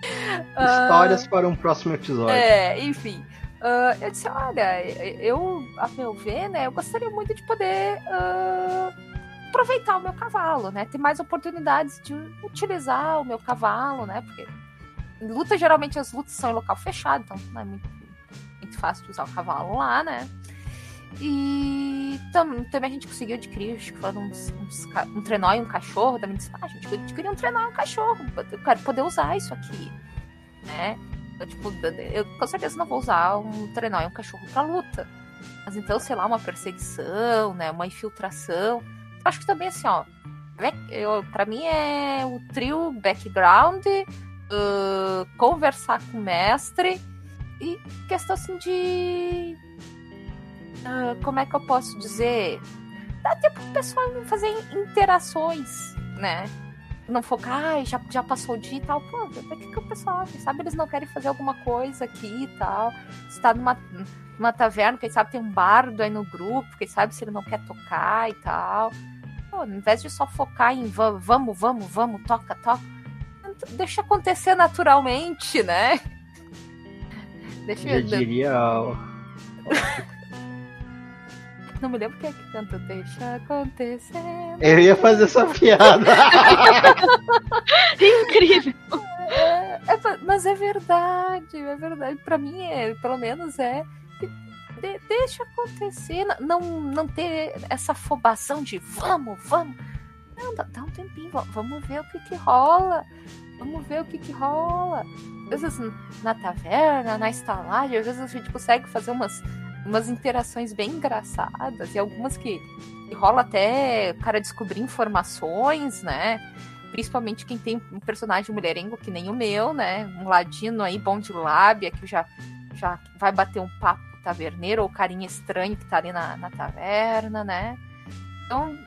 Histórias uh, para um próximo episódio. É, enfim. Uh, eu disse, olha, eu, a meu ver, né, eu gostaria muito de poder uh, aproveitar o meu cavalo, né? Ter mais oportunidades de utilizar o meu cavalo, né? Porque luta, geralmente as lutas são em local fechado, então não é muito, muito fácil de usar o cavalo lá, né? E tam, também a gente conseguiu adquirir, acho que foram uns, uns, um trenó e um cachorro. Também disse, ah, a gente adquiriu um trenó e um cachorro. Eu quero poder usar isso aqui, né? Eu, tipo, eu com certeza não vou usar um trenó e um cachorro pra luta. Mas então, sei lá, uma perseguição, né? Uma infiltração. Acho que também assim, ó. Eu, pra mim é o trio background, uh, conversar com o mestre e questão assim de. Uh, como é que eu posso dizer? Dá tempo pro pessoal fazer interações, né? Não focar, ah, já, já passou o dia e tal. Pô, o que, que o pessoal, sabe eles não querem fazer alguma coisa aqui e tal. Se tá numa, numa taverna, quem sabe tem um bardo aí no grupo, quem sabe se ele não quer tocar e tal. Pô, ao invés de só focar em vamos, vamos, vamos, toca, toca, deixa acontecer naturalmente, né? Deixa eu. Já diria. Não me lembro quem é que canta Deixa acontecer. Eu ia fazer essa piada. Incrível. É, é, mas é verdade, é verdade. Pra mim, é, pelo menos é. De, deixa acontecer. Não, não ter essa afobação de vamos, vamos. Não, dá, dá um tempinho, vamos ver o que que rola. Vamos ver o que que rola às vezes na taverna, na estalagem, às vezes a gente consegue fazer umas, umas interações bem engraçadas e algumas que, rola até o cara descobrir informações, né? Principalmente quem tem um personagem mulherengo que nem o meu, né? Um ladino aí, bom de lábia, que já, já vai bater um papo taverneiro ou carinha estranho que tá ali na, na taverna, né? Então,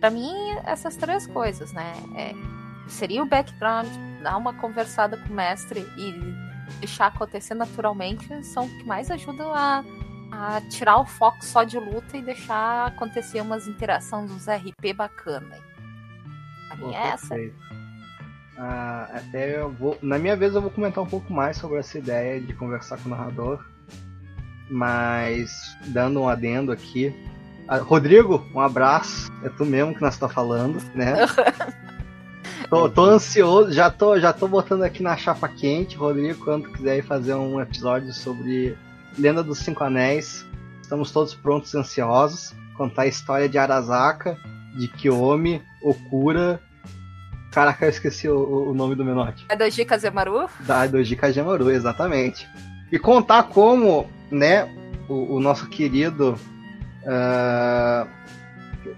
para mim, essas três coisas, né? É, seria o background, dar uma conversada com o mestre e deixar acontecer naturalmente são o que mais ajudam a, a tirar o foco só de luta e deixar acontecer umas interações, uns RP bacana. A minha é essa. Ah, até eu vou. Na minha vez eu vou comentar um pouco mais sobre essa ideia de conversar com o narrador. Mas dando um adendo aqui. Ah, Rodrigo, um abraço. É tu mesmo que nós está falando, né? Tô, tô, ansioso, já tô, já tô botando aqui na chapa quente, Rodrigo, quando quiser fazer um episódio sobre Lenda dos Cinco Anéis. Estamos todos prontos e ansiosos. Contar a história de Arasaka, de Kiyomi, Okura. Caraca, eu esqueci o, o nome do Menotti. É Doji Kazemaru? Da Doji Kazemaru, exatamente. E contar como, né, o, o nosso querido. Uh,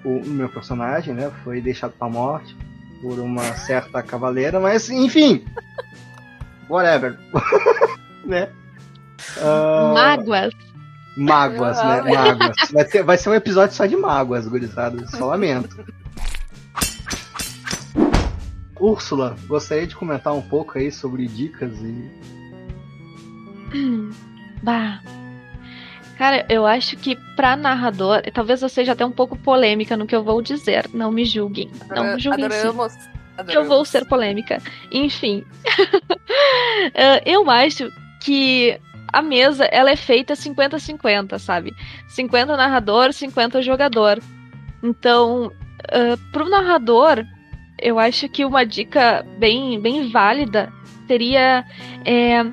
o, o meu personagem, né, foi deixado pra morte por uma certa cavaleira, mas enfim. Whatever. né? Uh... Mágoas. Mágoas, né? Mágoas. Vai, ter, vai ser um episódio só de mágoas, gurizada. Só lamento. Úrsula, gostaria de comentar um pouco aí sobre dicas e. Bah, Cara, eu acho que pra narrador, talvez eu seja até um pouco polêmica no que eu vou dizer. Não me julguem. Não me julguem. Adoramos. Sim. Adoramos. Eu vou ser polêmica. Enfim. Eh, eu acho que a mesa ela é feita 50-50, sabe? 50 narrador, 50 jogador. Então, uh, pro narrador, eu acho que uma dica bem, bem válida seria é,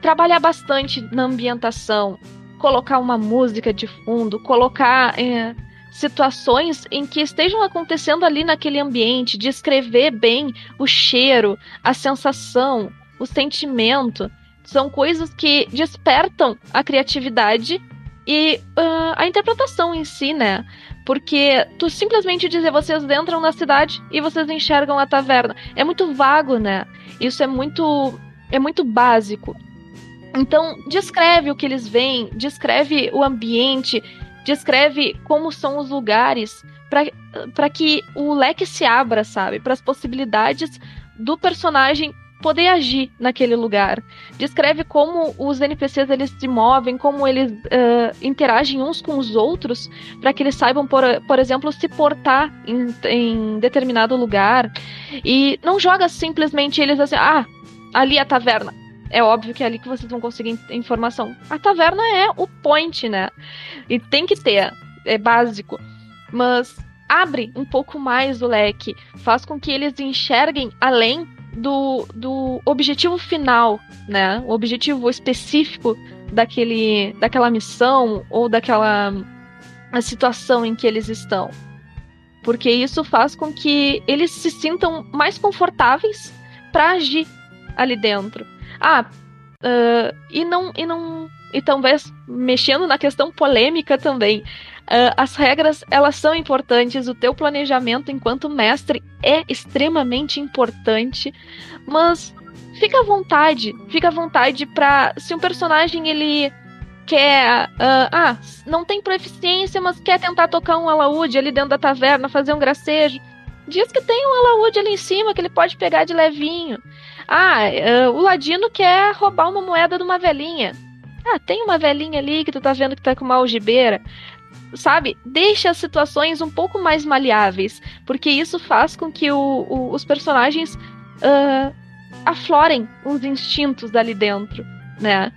trabalhar bastante na ambientação, colocar uma música de fundo, colocar é, situações em que estejam acontecendo ali naquele ambiente, descrever bem o cheiro, a sensação, o sentimento. São coisas que despertam a criatividade e uh, a interpretação em si, né? Porque tu simplesmente dizer vocês entram na cidade e vocês enxergam a taverna. É muito vago, né? Isso é muito é muito básico. Então, descreve o que eles veem, descreve o ambiente, descreve como são os lugares, para que o leque se abra, sabe? Para as possibilidades do personagem poder agir naquele lugar. Descreve como os NPCs eles se movem, como eles uh, interagem uns com os outros, para que eles saibam, por, por exemplo, se portar em, em determinado lugar. E não joga simplesmente eles assim, ah, ali é a taverna é óbvio que é ali que vocês vão conseguir informação. A taverna é o point, né? E tem que ter, é básico. Mas abre um pouco mais o leque, faz com que eles enxerguem além do, do objetivo final, né? O objetivo específico daquele, daquela missão ou daquela situação em que eles estão. Porque isso faz com que eles se sintam mais confortáveis para agir ali dentro. Ah, uh, e não e não e talvez mexendo na questão polêmica também. Uh, as regras elas são importantes, o teu planejamento enquanto mestre é extremamente importante, mas fica à vontade, fica à vontade para se um personagem ele quer, uh, ah, não tem proficiência, mas quer tentar tocar um alaúde ali dentro da taverna, fazer um gracejo, diz que tem um alaúde ali em cima que ele pode pegar de levinho. Ah, uh, o ladino quer roubar uma moeda de uma velhinha. Ah, tem uma velhinha ali que tu tá vendo que tá com uma algibeira sabe, deixa as situações um pouco mais maleáveis, porque isso faz com que o, o, os personagens uh, aflorem os instintos ali dentro, né?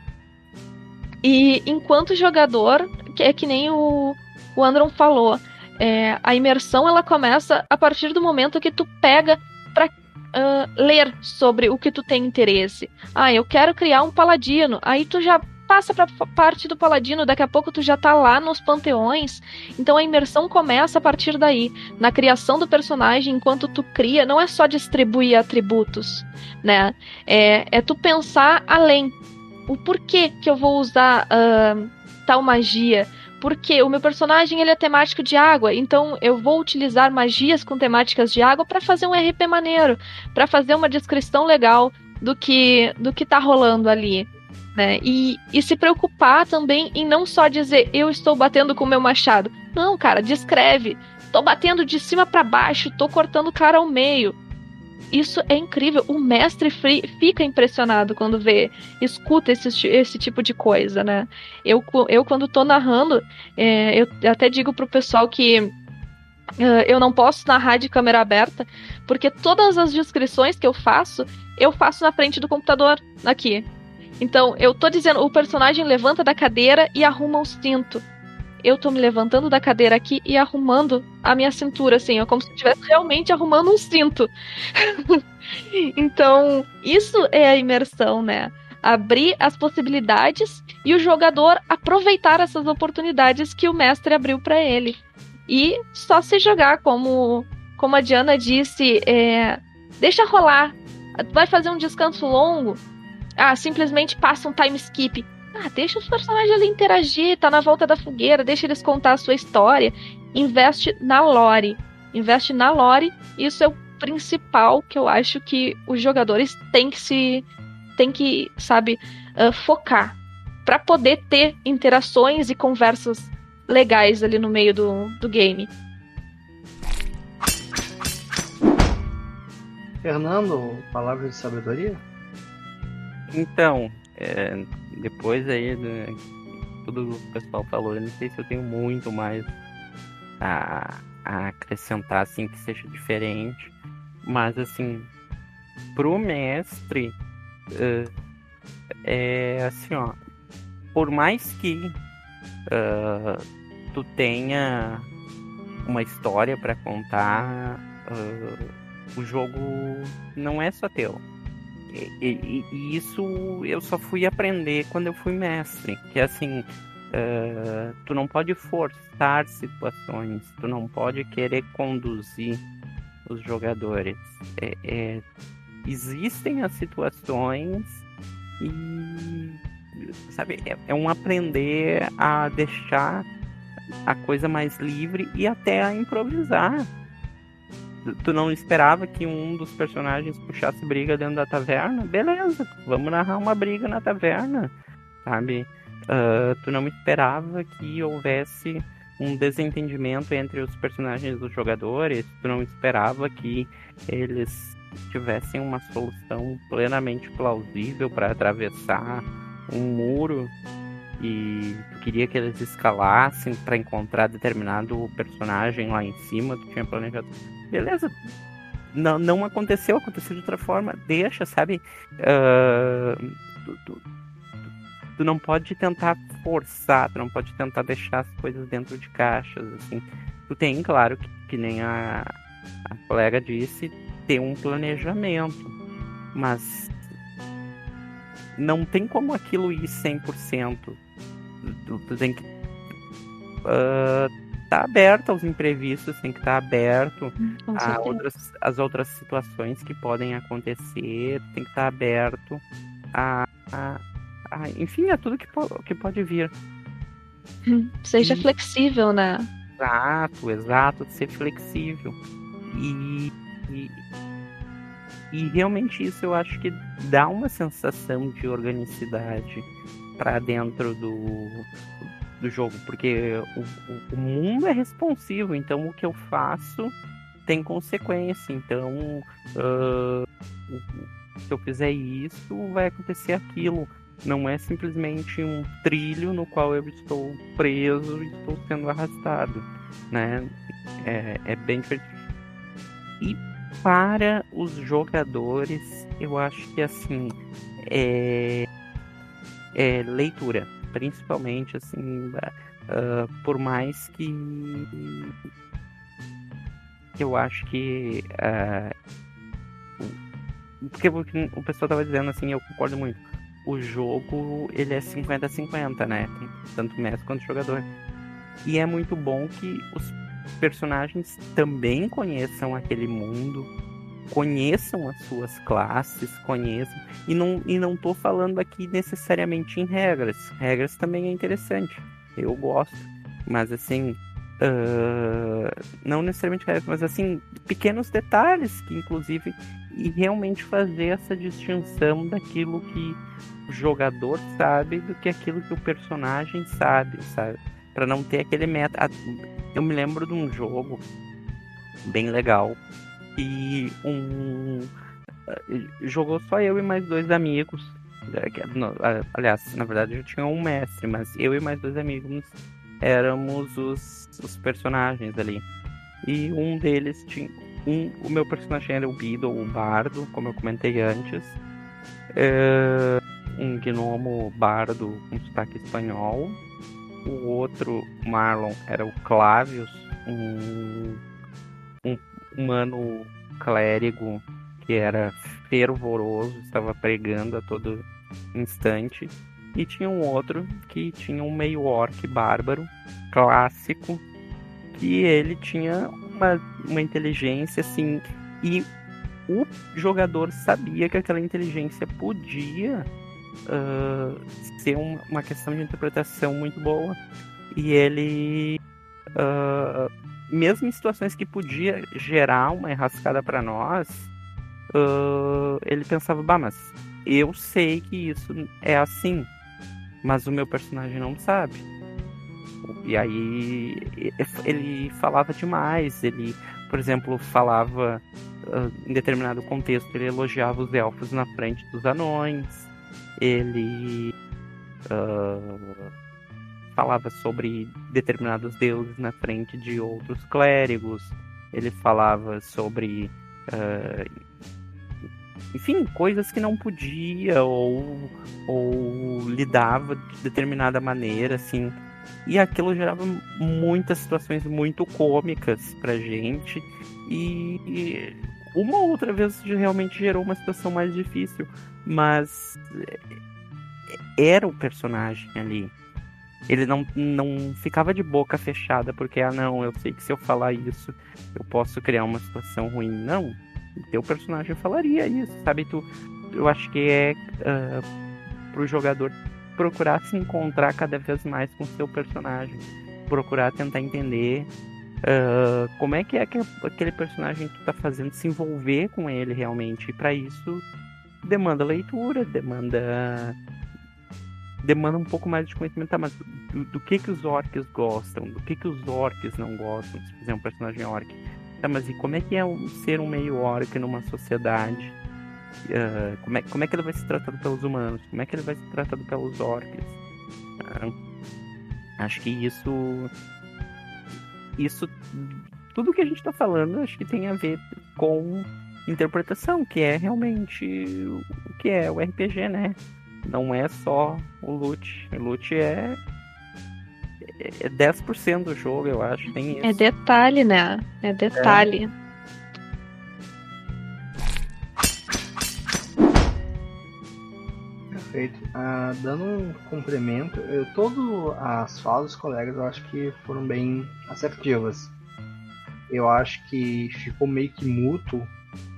E enquanto jogador, que é que nem o, o Andron falou, é, a imersão ela começa a partir do momento que tu pega para uh, ler sobre o que tu tem interesse. Ah, eu quero criar um paladino. Aí tu já passa pra parte do paladino, daqui a pouco tu já tá lá nos panteões. Então a imersão começa a partir daí. Na criação do personagem, enquanto tu cria, não é só distribuir atributos, né? É, é tu pensar além. O porquê que eu vou usar uh, tal magia? Porque o meu personagem ele é temático de água, então eu vou utilizar magias com temáticas de água para fazer um RP maneiro, para fazer uma descrição legal do que do que tá rolando ali né? E, e se preocupar também em não só dizer eu estou batendo com o meu machado. Não, cara, descreve. Tô batendo de cima para baixo, tô cortando o cara ao meio. Isso é incrível. O mestre fica impressionado quando vê, escuta esse, esse tipo de coisa, né? Eu, eu quando tô narrando, é, eu até digo pro pessoal que Uh, eu não posso narrar de câmera aberta, porque todas as descrições que eu faço, eu faço na frente do computador, aqui. Então, eu tô dizendo, o personagem levanta da cadeira e arruma o cinto. Eu tô me levantando da cadeira aqui e arrumando a minha cintura, assim, é como se eu estivesse realmente arrumando um cinto. então, isso é a imersão, né? Abrir as possibilidades e o jogador aproveitar essas oportunidades que o mestre abriu para ele. E só se jogar, como, como a Diana disse, é, deixa rolar. Vai fazer um descanso longo, ah, simplesmente passa um time skip. Ah, deixa os personagens ali interagir, tá na volta da fogueira, deixa eles contar a sua história. Investe na lore. Investe na lore, isso é o principal que eu acho que os jogadores têm que se. têm que, sabe, uh, focar. para poder ter interações e conversas legais ali no meio do, do game. Fernando, palavras de sabedoria? Então, é, depois aí né, tudo o pessoal falou, eu não sei se eu tenho muito mais a, a acrescentar assim que seja diferente, mas assim, pro mestre é, assim, ó, por mais que tu tenha uma história para contar, o jogo não é só teu e, e, isso eu só fui aprender quando eu fui mestre. Que é assim, uh, tu não pode forçar situações, tu não pode querer conduzir os jogadores. É, é, existem as situações e sabe é, é um aprender a deixar a coisa mais livre e até a improvisar tu não esperava que um dos personagens puxasse briga dentro da taverna? Beleza, vamos narrar uma briga na taverna, sabe? Uh, tu não esperava que houvesse um desentendimento entre os personagens dos jogadores, tu não esperava que eles tivessem uma solução plenamente plausível para atravessar um muro e tu queria que eles escalassem para encontrar determinado personagem lá em cima, tu tinha planejado beleza. Não, não aconteceu, aconteceu de outra forma. Deixa, sabe? Uh, tu, tu, tu, não pode tentar forçar, tu não pode tentar deixar as coisas dentro de caixas, assim. Tu tem, claro, que, que nem a, a colega disse, ter um planejamento. Mas não tem como aquilo ir 100%. Tu, tu tem que uh, estar aberto aos imprevistos, tem que estar aberto Com a certeza. outras, as outras situações que podem acontecer, tem que estar aberto a, a- a- enfim, a tudo que, po- que pode vir. Seja Sim. flexível, né? Exato, exato, de ser flexível. E, e, e realmente isso eu acho que dá uma sensação de organicidade para dentro do, do jogo, porque o, o- mundo é responsivo, então o que eu faço tem consequência. Então, o- se eu fizer isso, vai acontecer aquilo. Não é simplesmente um trilho no qual eu estou preso e estou sendo arrastado, né? É, é bem diferente. E para os jogadores, eu acho que assim é, é leitura, principalmente assim, ah, por mais que eu acho que ah, o- porque o pessoal tava dizendo assim, eu concordo muito. O jogo ele é 50-50, né? Tanto mestre quanto jogador. E é muito bom que os personagens também conheçam aquele mundo, conheçam as suas classes, conheçam. E não, e não tô falando aqui necessariamente em regras. Regras também é interessante. Eu gosto. Mas assim. ah, não necessariamente regras, mas assim, pequenos detalhes que inclusive. E realmente fazer essa distinção daquilo que o jogador sabe do que aquilo que o personagem sabe, sabe? Pra não ter aquele meta. Eu me lembro de um jogo bem legal e um eh, jogou só eu e mais dois amigos. No- ah, Aliás, na verdade eu tinha um mestre, mas eu e mais dois amigos éramos os, os personagens ali. E um deles tinha. Um, o meu personagem era o Beedle, o bardo, como eu comentei antes. Eh, um gnomo bardo com sotaque espanhol. O outro, Marlon, era o Clavius, um humano clérigo que era fervoroso, estava pregando a todo instante. E tinha um outro que tinha um meio orc bárbaro, clássico, que ele tinha uma, uma inteligência assim. E o jogador sabia que aquela inteligência podia ah, ser um- uma questão de interpretação muito boa. E ele, ah, mesmo em situações que podia gerar uma enrascada para nós, ah, ele pensava, bah, mas eu sei que isso é assim, mas o meu personagem não sabe. E aí ele falava demais, ele, por exemplo, falava ah, em determinado contexto, ele elogiava os elfos na frente dos anões, ele ah, falava sobre determinados deuses na frente de outros clérigos, ele falava sobre ah, enfim, coisas que não podia ou, ou lidava de determinada maneira, assim. E aquilo gerava muitas situações muito cômicas pra gente. E, uma ou outra vez realmente gerou uma situação mais difícil. Mas é, era o personagem ali. Ele não, não ficava de boca fechada porque, ah, não, eu sei que se eu falar isso, eu posso criar uma situação ruim. Não, teu personagem falaria isso, sabe? Tu, eu acho que é ah, pro jogador procurar se encontrar cada vez mais com seu personagem, procurar tentar entender ah, como é que é que aquele personagem que tu tá fazendo se envolver com ele realmente. E para isso demanda leitura, demanda demanda um pouco mais de conhecimento, tá, mas do, do que que os orcs gostam, do que que os orcs não gostam, se fizer um personagem orc. Tá, mas e como é que é um, ser um meio orc numa sociedade? Ah, como, é, como é que ele vai ser tratado pelos humanos? Como é que ele vai ser tratado pelos orcs? Ah, acho que isso. Isso. Tudo que a gente tá falando, acho que tem a ver com interpretação, que é realmente o que é o RPG, né? Não é só o loot. O loot é. É 10% do jogo, eu acho. Tem isso. É detalhe, né? É detalhe. Perfeito. Ah, dando um complemento, eu, todo as falas dos colegas eu acho que foram bem assertivas. Eu acho que ficou meio que mútuo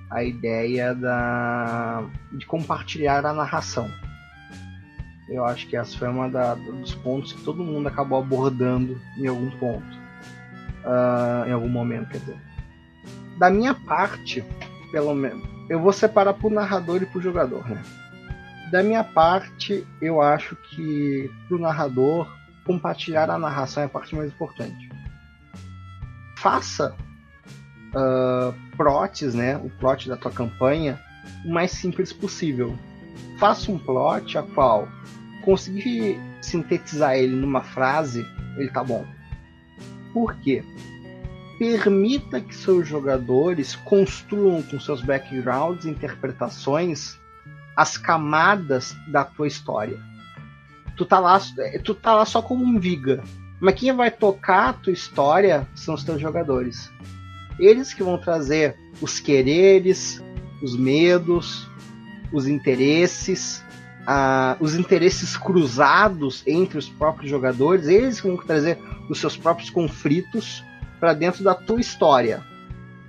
a ideia da, de compartilhar a narração. Eu acho que essa foi uma da, dos pontos que todo mundo acabou abordando em algum ponto. Uh, em algum momento, quer dizer. Da minha parte, pelo menos, eu vou separar por narrador e por jogador, né? Da minha parte, eu acho que pro narrador, compartilhar a narração é a parte mais importante. Faça uh, plots, né? O plot da tua campanha, o mais simples possível. Faça um plot a qual conseguir sintetizar ele numa frase, ele tá bom. Por quê? permita que seus jogadores construam com seus backgrounds, interpretações, as camadas da tua história. Tu tá lá, tu tá lá só como um viga. Mas quem vai tocar a tua história são os teus jogadores. Eles que vão trazer os quereres, os medos, os interesses, os interesses cruzados entre os próprios jogadores, eles vão trazer os seus próprios conflitos para dentro da tua história.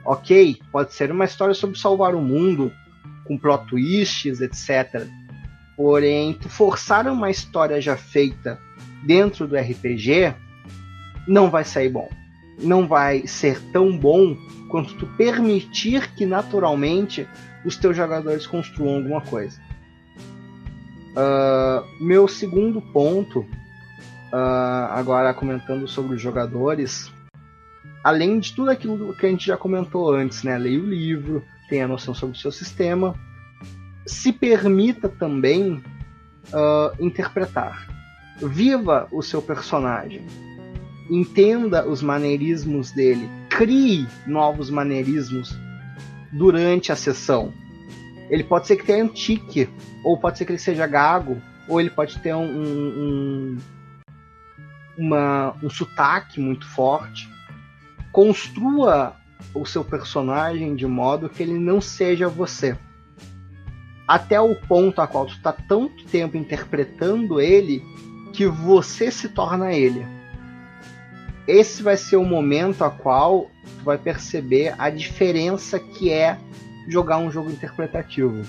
Ok, pode ser uma história sobre salvar o mundo, com plot twists, etc. Porém, forçar uma história já feita dentro do RPG não vai sair bom. Não vai ser tão bom quanto tu permitir que naturalmente os teus jogadores construam alguma coisa. Uh, meu segundo ponto, uh, agora comentando sobre os jogadores, além de tudo aquilo que a gente já comentou antes, né? Leia o livro, tenha noção sobre o seu sistema, se permita também uh, interpretar. Viva o seu personagem. Entenda os maneirismos dele. Crie novos maneirismos durante a sessão. Ele pode ser que tenha um tique, ou pode ser que ele seja gago, ou ele pode ter um, um, um, uma, um sotaque muito forte construa o seu personagem de modo que ele não seja você. Até o ponto a qual tu está tanto tempo interpretando ele que você se torna ele. Esse vai ser o momento a qual vai perceber a diferença que é jogar um jogo interpretativo.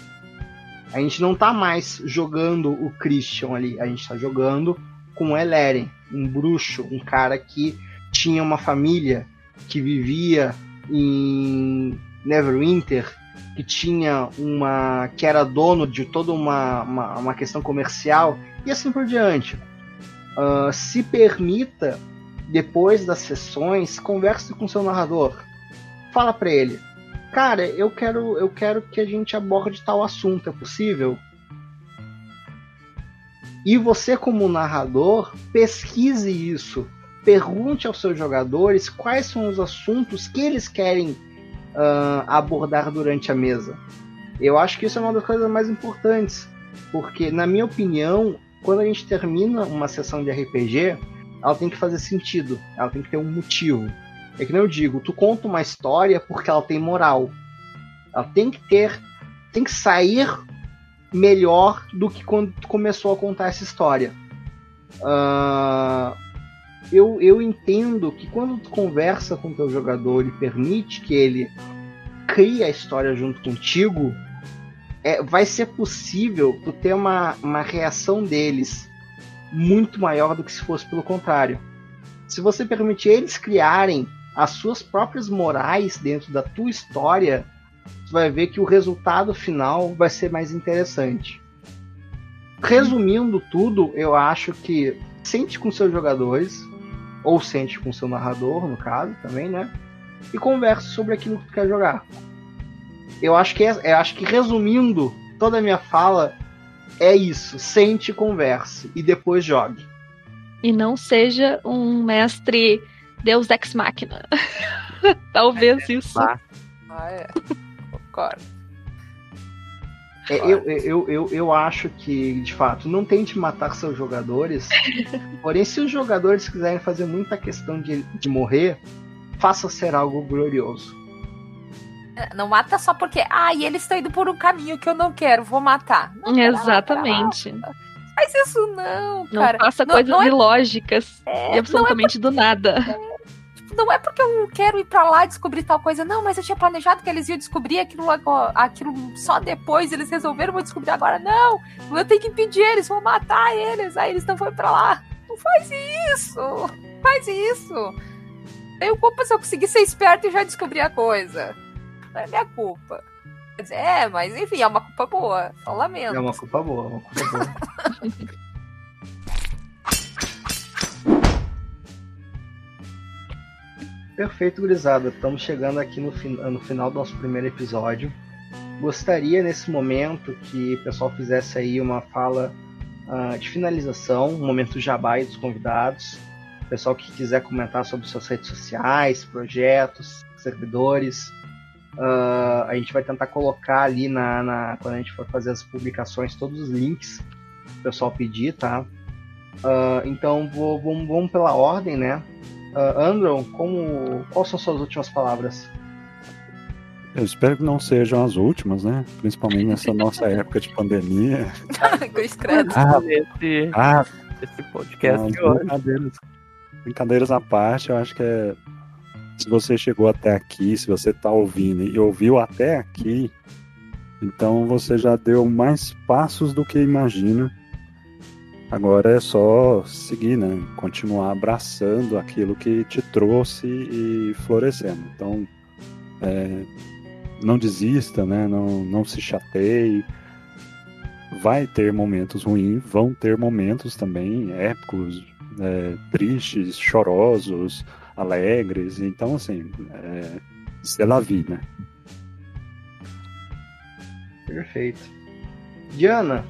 A gente não está mais jogando o Christian ali, a gente está jogando com o Eleren, um bruxo, um cara que tinha uma família, que vivia em Neverwinter, que tinha uma. que era dono de toda uma, uma, uma questão comercial, e assim por diante. Uh, se permita, depois das sessões, converse com seu narrador. Fala para ele. Cara, eu quero, eu quero que a gente aborde tal assunto, é possível? E você, como narrador, pesquise isso pergunte aos seus jogadores quais são os assuntos que eles querem uh, abordar durante a mesa. Eu acho que isso é uma das coisas mais importantes, porque, na minha opinião, quando a gente termina uma sessão de RPG, ela tem que fazer sentido, ela tem que ter um motivo. É que nem eu digo, tu conta uma história porque ela tem moral. Ela tem que ter, tem que sair melhor do que quando tu começou a contar essa história. Uh, eu, eu entendo que quando tu conversa com teu jogador e permite que ele crie a história junto contigo, é, vai ser possível tu ter uma, uma reação deles muito maior do que se fosse pelo contrário. Se você permitir eles criarem as suas próprias morais dentro da tua história, tu vai ver que o resultado final vai ser mais interessante. Resumindo tudo, eu acho que sente com seus jogadores, ou sente com seu narrador, no caso, também, né? E converse sobre aquilo que tu quer jogar. Eu acho que é, eu acho que resumindo toda a minha fala é isso, sente e converse e depois jogue. E não seja um mestre Deus ex machina. Talvez isso. Ah, é. Concordo. É, eu, eu, eu, eu acho que, de fato, não tente matar seus jogadores. porém, se os jogadores quiserem fazer muita questão de, de morrer, faça ser algo glorioso. Não mata só porque, ah, e eles estão indo por um caminho que eu não quero, vou matar. Não, Exatamente. lá. Faz isso não, Não cara. faça Não- coisas não é- ilógicas É, e absolutamente do nada. não é porque eu quero ir pra lá descobrir tal coisa, não, mas eu tinha planejado que eles iam descobrir aquilo, agora, aquilo só depois, eles resolveram, vou descobrir agora. Não, eu tenho que impedir eles, vou matar eles, aí eles não foram pra lá. Não faz isso, faz isso. Tenho culpa se eu conseguir ser esperto e já descobrir a coisa. Não é minha culpa. Quer dizer, é, mas enfim, é uma culpa boa, só lamento. É uma culpa boa, uma culpa boa. Perfeito, gurizada. Estamos chegando aqui no, fin- no final do nosso primeiro episódio. Gostaria nesse momento que o pessoal fizesse aí uma fala ah, de finalização, um momento jabá aí dos convidados. O pessoal que quiser comentar sobre suas redes sociais, projetos, servidores. Ah, a gente vai tentar colocar ali na, na- quando a gente for fazer as publicações todos os links que o pessoal pedir, tá? Ah, então vou, vamos, vamos pela ordem, né? Uh, Andron, como, quais são suas últimas palavras? Eu espero que não sejam as últimas, né? Principalmente nessa nossa época de pandemia. Ah, Esse, ah esse podcast brincadeiras, brincadeiras à parte, eu acho que é. Se você chegou até aqui, se você tá ouvindo e ouviu até aqui, então você já deu mais passos do que imagina. Agora é só seguir, né? Continuar abraçando aquilo que te trouxe e florescendo. Então, é, não desista, né? Não, não se chateie vai ter momentos ruins, vão ter momentos também épicos, é, tristes, chorosos, alegres. Então, assim, é, c'est la vie, né? Perfeito. Diana,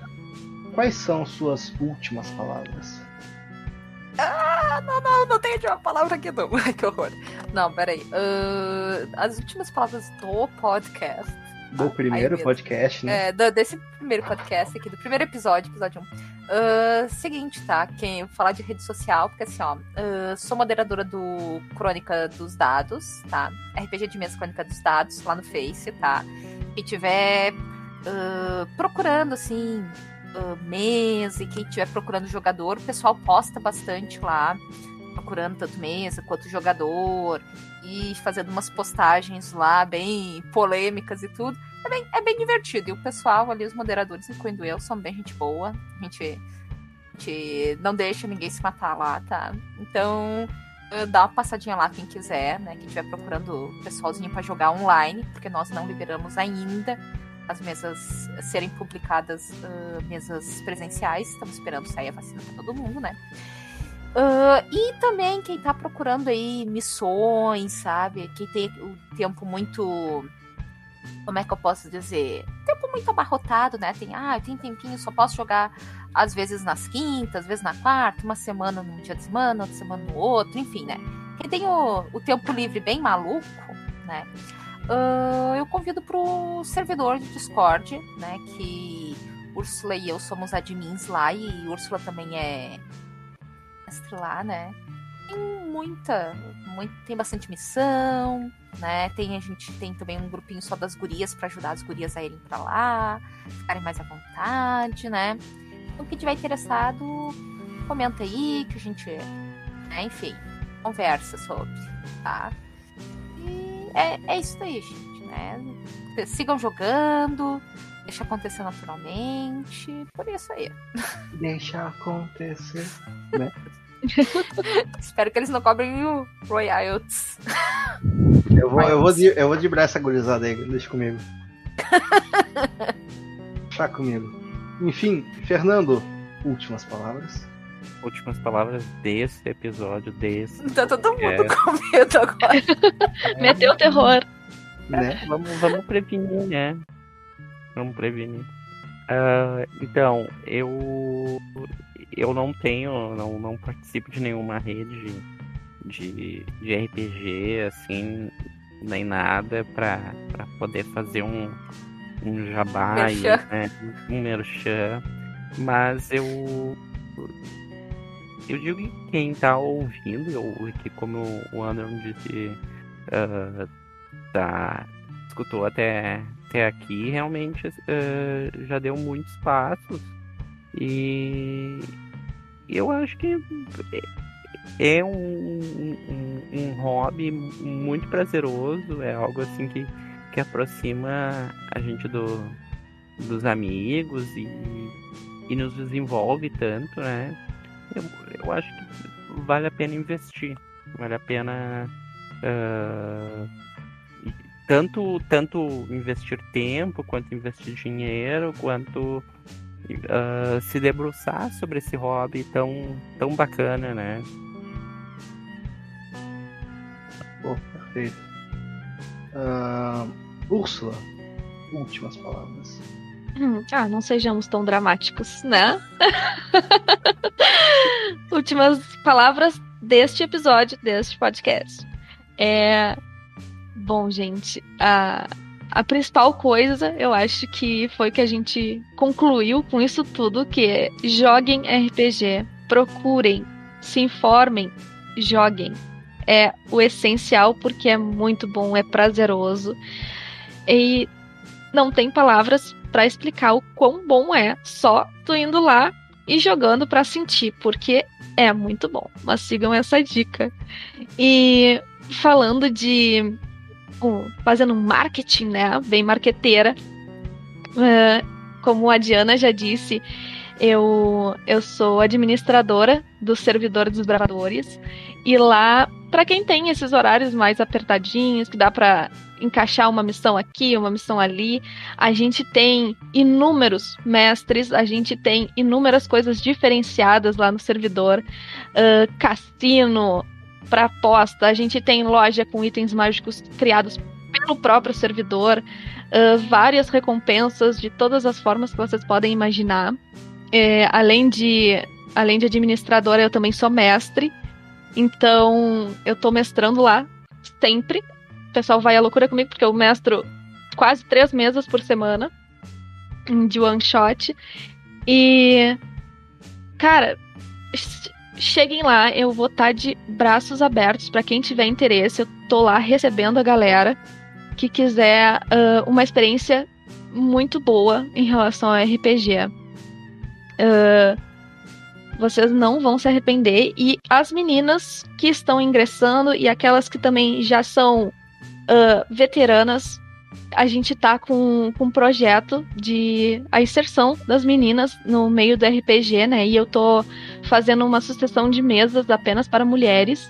quais são suas últimas palavras? Ah, não, não, não tenho uma palavra aqui não. Ai, que horror. Não, peraí. Ahn, as últimas palavras do podcast. Do primeiro podcast, né? É, do- desse primeiro podcast aqui, do primeiro episódio, episódio 1. seguinte, tá? Quem falar de rede social, porque assim, ó, ah, sou moderadora do Crônica dos Dados, tá? RPG de mesa Crônica dos Dados, lá no Face, tá? Quem tiver ah, procurando, assim, ah, mesa e quem tiver procurando jogador, o pessoal posta bastante lá, procurando tanto mesa quanto jogador, e fazendo umas postagens lá bem polêmicas e tudo é bem, é bem divertido. E o pessoal ali, os moderadores, incluindo eu, são bem gente boa. A gente, a gente não deixa ninguém se matar lá, tá? Então, eh, dá uma passadinha lá quem quiser, né? Quem estiver procurando pessoalzinho pra jogar online, porque nós não liberamos ainda as mesas serem publicadas, eh, mesas presenciais. Estamos esperando sair a vacina pra todo mundo, né? Ah, e também quem tá procurando aí missões, sabe? Quem tem o tempo muito como é que eu posso dizer? Tempo muito abarrotado, né? Tem, ah, tem tempinho, só posso jogar às vezes nas quintas, às vezes na quarta, uma semana num dia de semana, outra semana no outro, enfim, né? Quem tem o, o tempo livre bem maluco, né? ah, eu convido pro servidor de Discord, né? Que Úrsula e eu somos admins lá e Úrsula também é mestre lá, né? Tem muita, muito, tem bastante missão, né? Tem a gente tem também um grupinho só das gurias para ajudar as gurias a irem para lá, ficarem mais à vontade, né? Então quem tiver interessado, comenta aí que a gente, né, enfim, conversa sobre, tá? E é, é isso aí, gente, né? Sigam jogando, deixa acontecer naturalmente, por isso aí. Deixa acontecer. Espero que eles não cobrem o royalties. Eu vou, eu vou, de, eu vou driblar essa gurizada aí, deixa comigo. Deixa comigo. Enfim, Fernando, últimas palavras. Últimas palavras desse episódio, desse. Tá todo mundo É. com medo agora. Meteu o terror. Né? Vamos, vamos prevenir, né? Vamos prevenir. Ah, então, eu eu não tenho, não, não participo de nenhuma rede de, de RPG, assim, nem nada pra, pra poder fazer um, um jabá e, né, um merchan. Mas eu eu digo que quem tá ouvindo, eu, que como o Anderson disse, ah, tá escutou até, até aqui realmente uh, já deu muitos passos e eu acho que é um, um, um, hobby muito prazeroso, é algo assim que, que aproxima a gente do, dos amigos e, e nos desenvolve tanto, né? Eu, eu acho que vale a pena investir, vale a pena uh, tanto, tanto investir tempo, quanto investir dinheiro, quanto uh, se debruçar sobre esse hobby tão, tão bacana, né? Pô, perfeito. Uh, Úrsula, últimas palavras. Hum, ah, não sejamos tão dramáticos, né? últimas palavras deste episódio, deste podcast. É. Bom, gente, a, a principal coisa, eu acho que foi que a gente concluiu com isso tudo, que é joguem RPG, procurem, se informem, joguem. É o essencial porque é muito bom, é prazeroso. E não tem palavras para explicar o quão bom é só tu indo lá e jogando para sentir, porque é muito bom. Mas sigam essa dica. E falando de fazendo um marketing, né? Bem marqueteira. Uh, como a Diana já disse, eu, eu sou administradora do servidor dos bravadores. E lá, para quem tem esses horários mais apertadinhos, que dá para encaixar uma missão aqui, uma missão ali, a gente tem inúmeros mestres, a gente tem inúmeras coisas diferenciadas lá no servidor. Uh, cassino, para aposta. A gente tem loja com itens mágicos criados pelo próprio servidor, uh, várias recompensas de todas as formas que vocês podem imaginar. É, além de além de administradora, eu também sou mestre. Então, eu tô mestrando lá sempre. O pessoal vai à loucura comigo, porque eu mestro quase três mesas por semana de one shot. E. Cara, cheguem lá, eu vou estar tá de braços abertos para quem tiver interesse. Eu tô lá recebendo a galera que quiser uh, uma experiência muito boa em relação ao RPG. Uh, vocês não vão se arrepender. E as meninas que estão ingressando e aquelas que também já são uh, veteranas a gente tá com, com um projeto de a inserção das meninas no meio do RPG, né? E eu tô fazendo uma sucessão de mesas apenas para mulheres.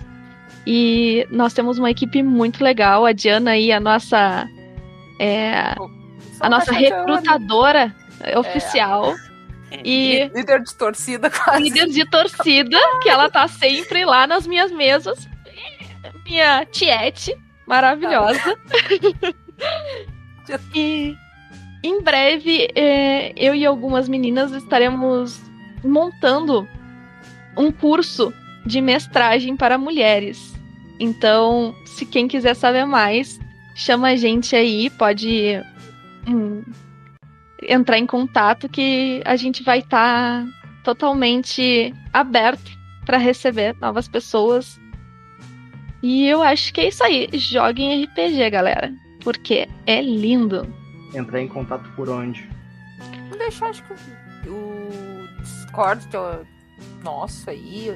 E nós temos uma equipe muito legal. A Diana aí, a nossa. É, a nossa recrutadora é. oficial. E líder de torcida, quase. Líder de torcida, que ela tá sempre lá nas minhas mesas. Minha Tiete, maravilhosa. E em breve, é, eu e algumas meninas estaremos montando um curso de mestragem para mulheres. Então, se quem quiser saber mais, chama a gente aí, pode hum, entrar em contato que a gente vai estar tá totalmente aberto para receber novas pessoas. E eu acho que é isso aí. Joguem RPG, galera porque é lindo. Entrar em contato por onde? Vou deixar, acho que o Discord nosso aí,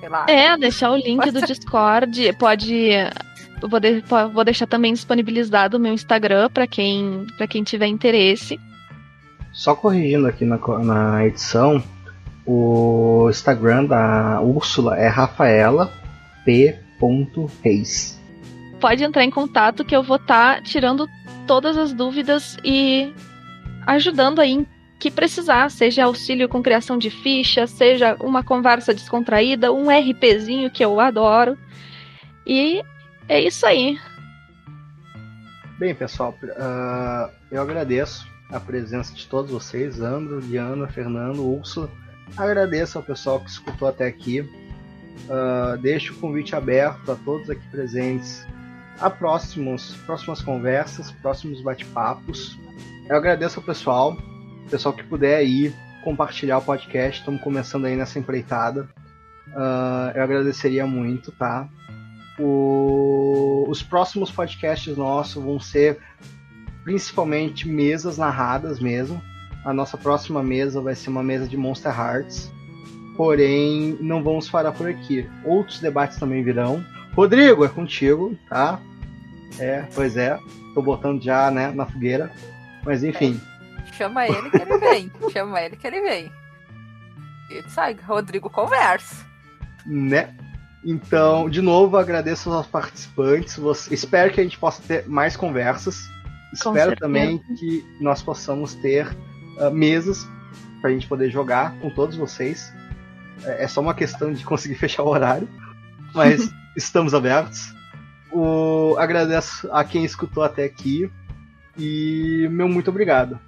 sei lá. É, deixar o link do Discord. Pode. Vou, de, vou deixar também disponibilizado o meu Instagram para quem, pra quem tiver interesse. Só corrigindo aqui na, na edição, o Instagram da Úrsula é Rafaela P. Reis pode entrar em contato que eu vou estar tá tirando todas as dúvidas e ajudando aí em que precisar, seja auxílio com criação de ficha, seja uma conversa descontraída, um RPzinho que eu adoro. E é isso aí. Bem, pessoal, uh, eu agradeço a presença de todos vocês, Andro, Diana, Fernando, Úrsula. Agradeço ao pessoal que escutou até aqui. Uh, deixo o convite aberto a todos aqui presentes a próximos, próximas conversas, próximos bate-papos. Eu agradeço ao pessoal, pessoal que puder aí compartilhar o podcast. Estamos começando aí nessa empreitada. Uh, eu agradeceria muito, tá? O... Os próximos podcasts nossos vão ser principalmente mesas narradas mesmo. A nossa próxima mesa vai ser uma mesa de Monster Hearts. Porém, não vamos parar por aqui. Outros debates também virão. Rodrigo, é contigo, tá? É, pois é. Tô botando já, né, na fogueira. Mas enfim. Chama ele que ele vem. Chama ele que ele vem. E sai, Rodrigo conversa. Né? Então, de novo, agradeço aos participantes. Você... Espero que a gente possa ter mais conversas. Com Espero certeza. também que nós possamos ter ah, mesas para a gente poder jogar com todos vocês. É, é só uma questão de conseguir fechar o horário, mas estamos abertos. O... Agradeço a quem escutou até aqui e meu muito obrigado.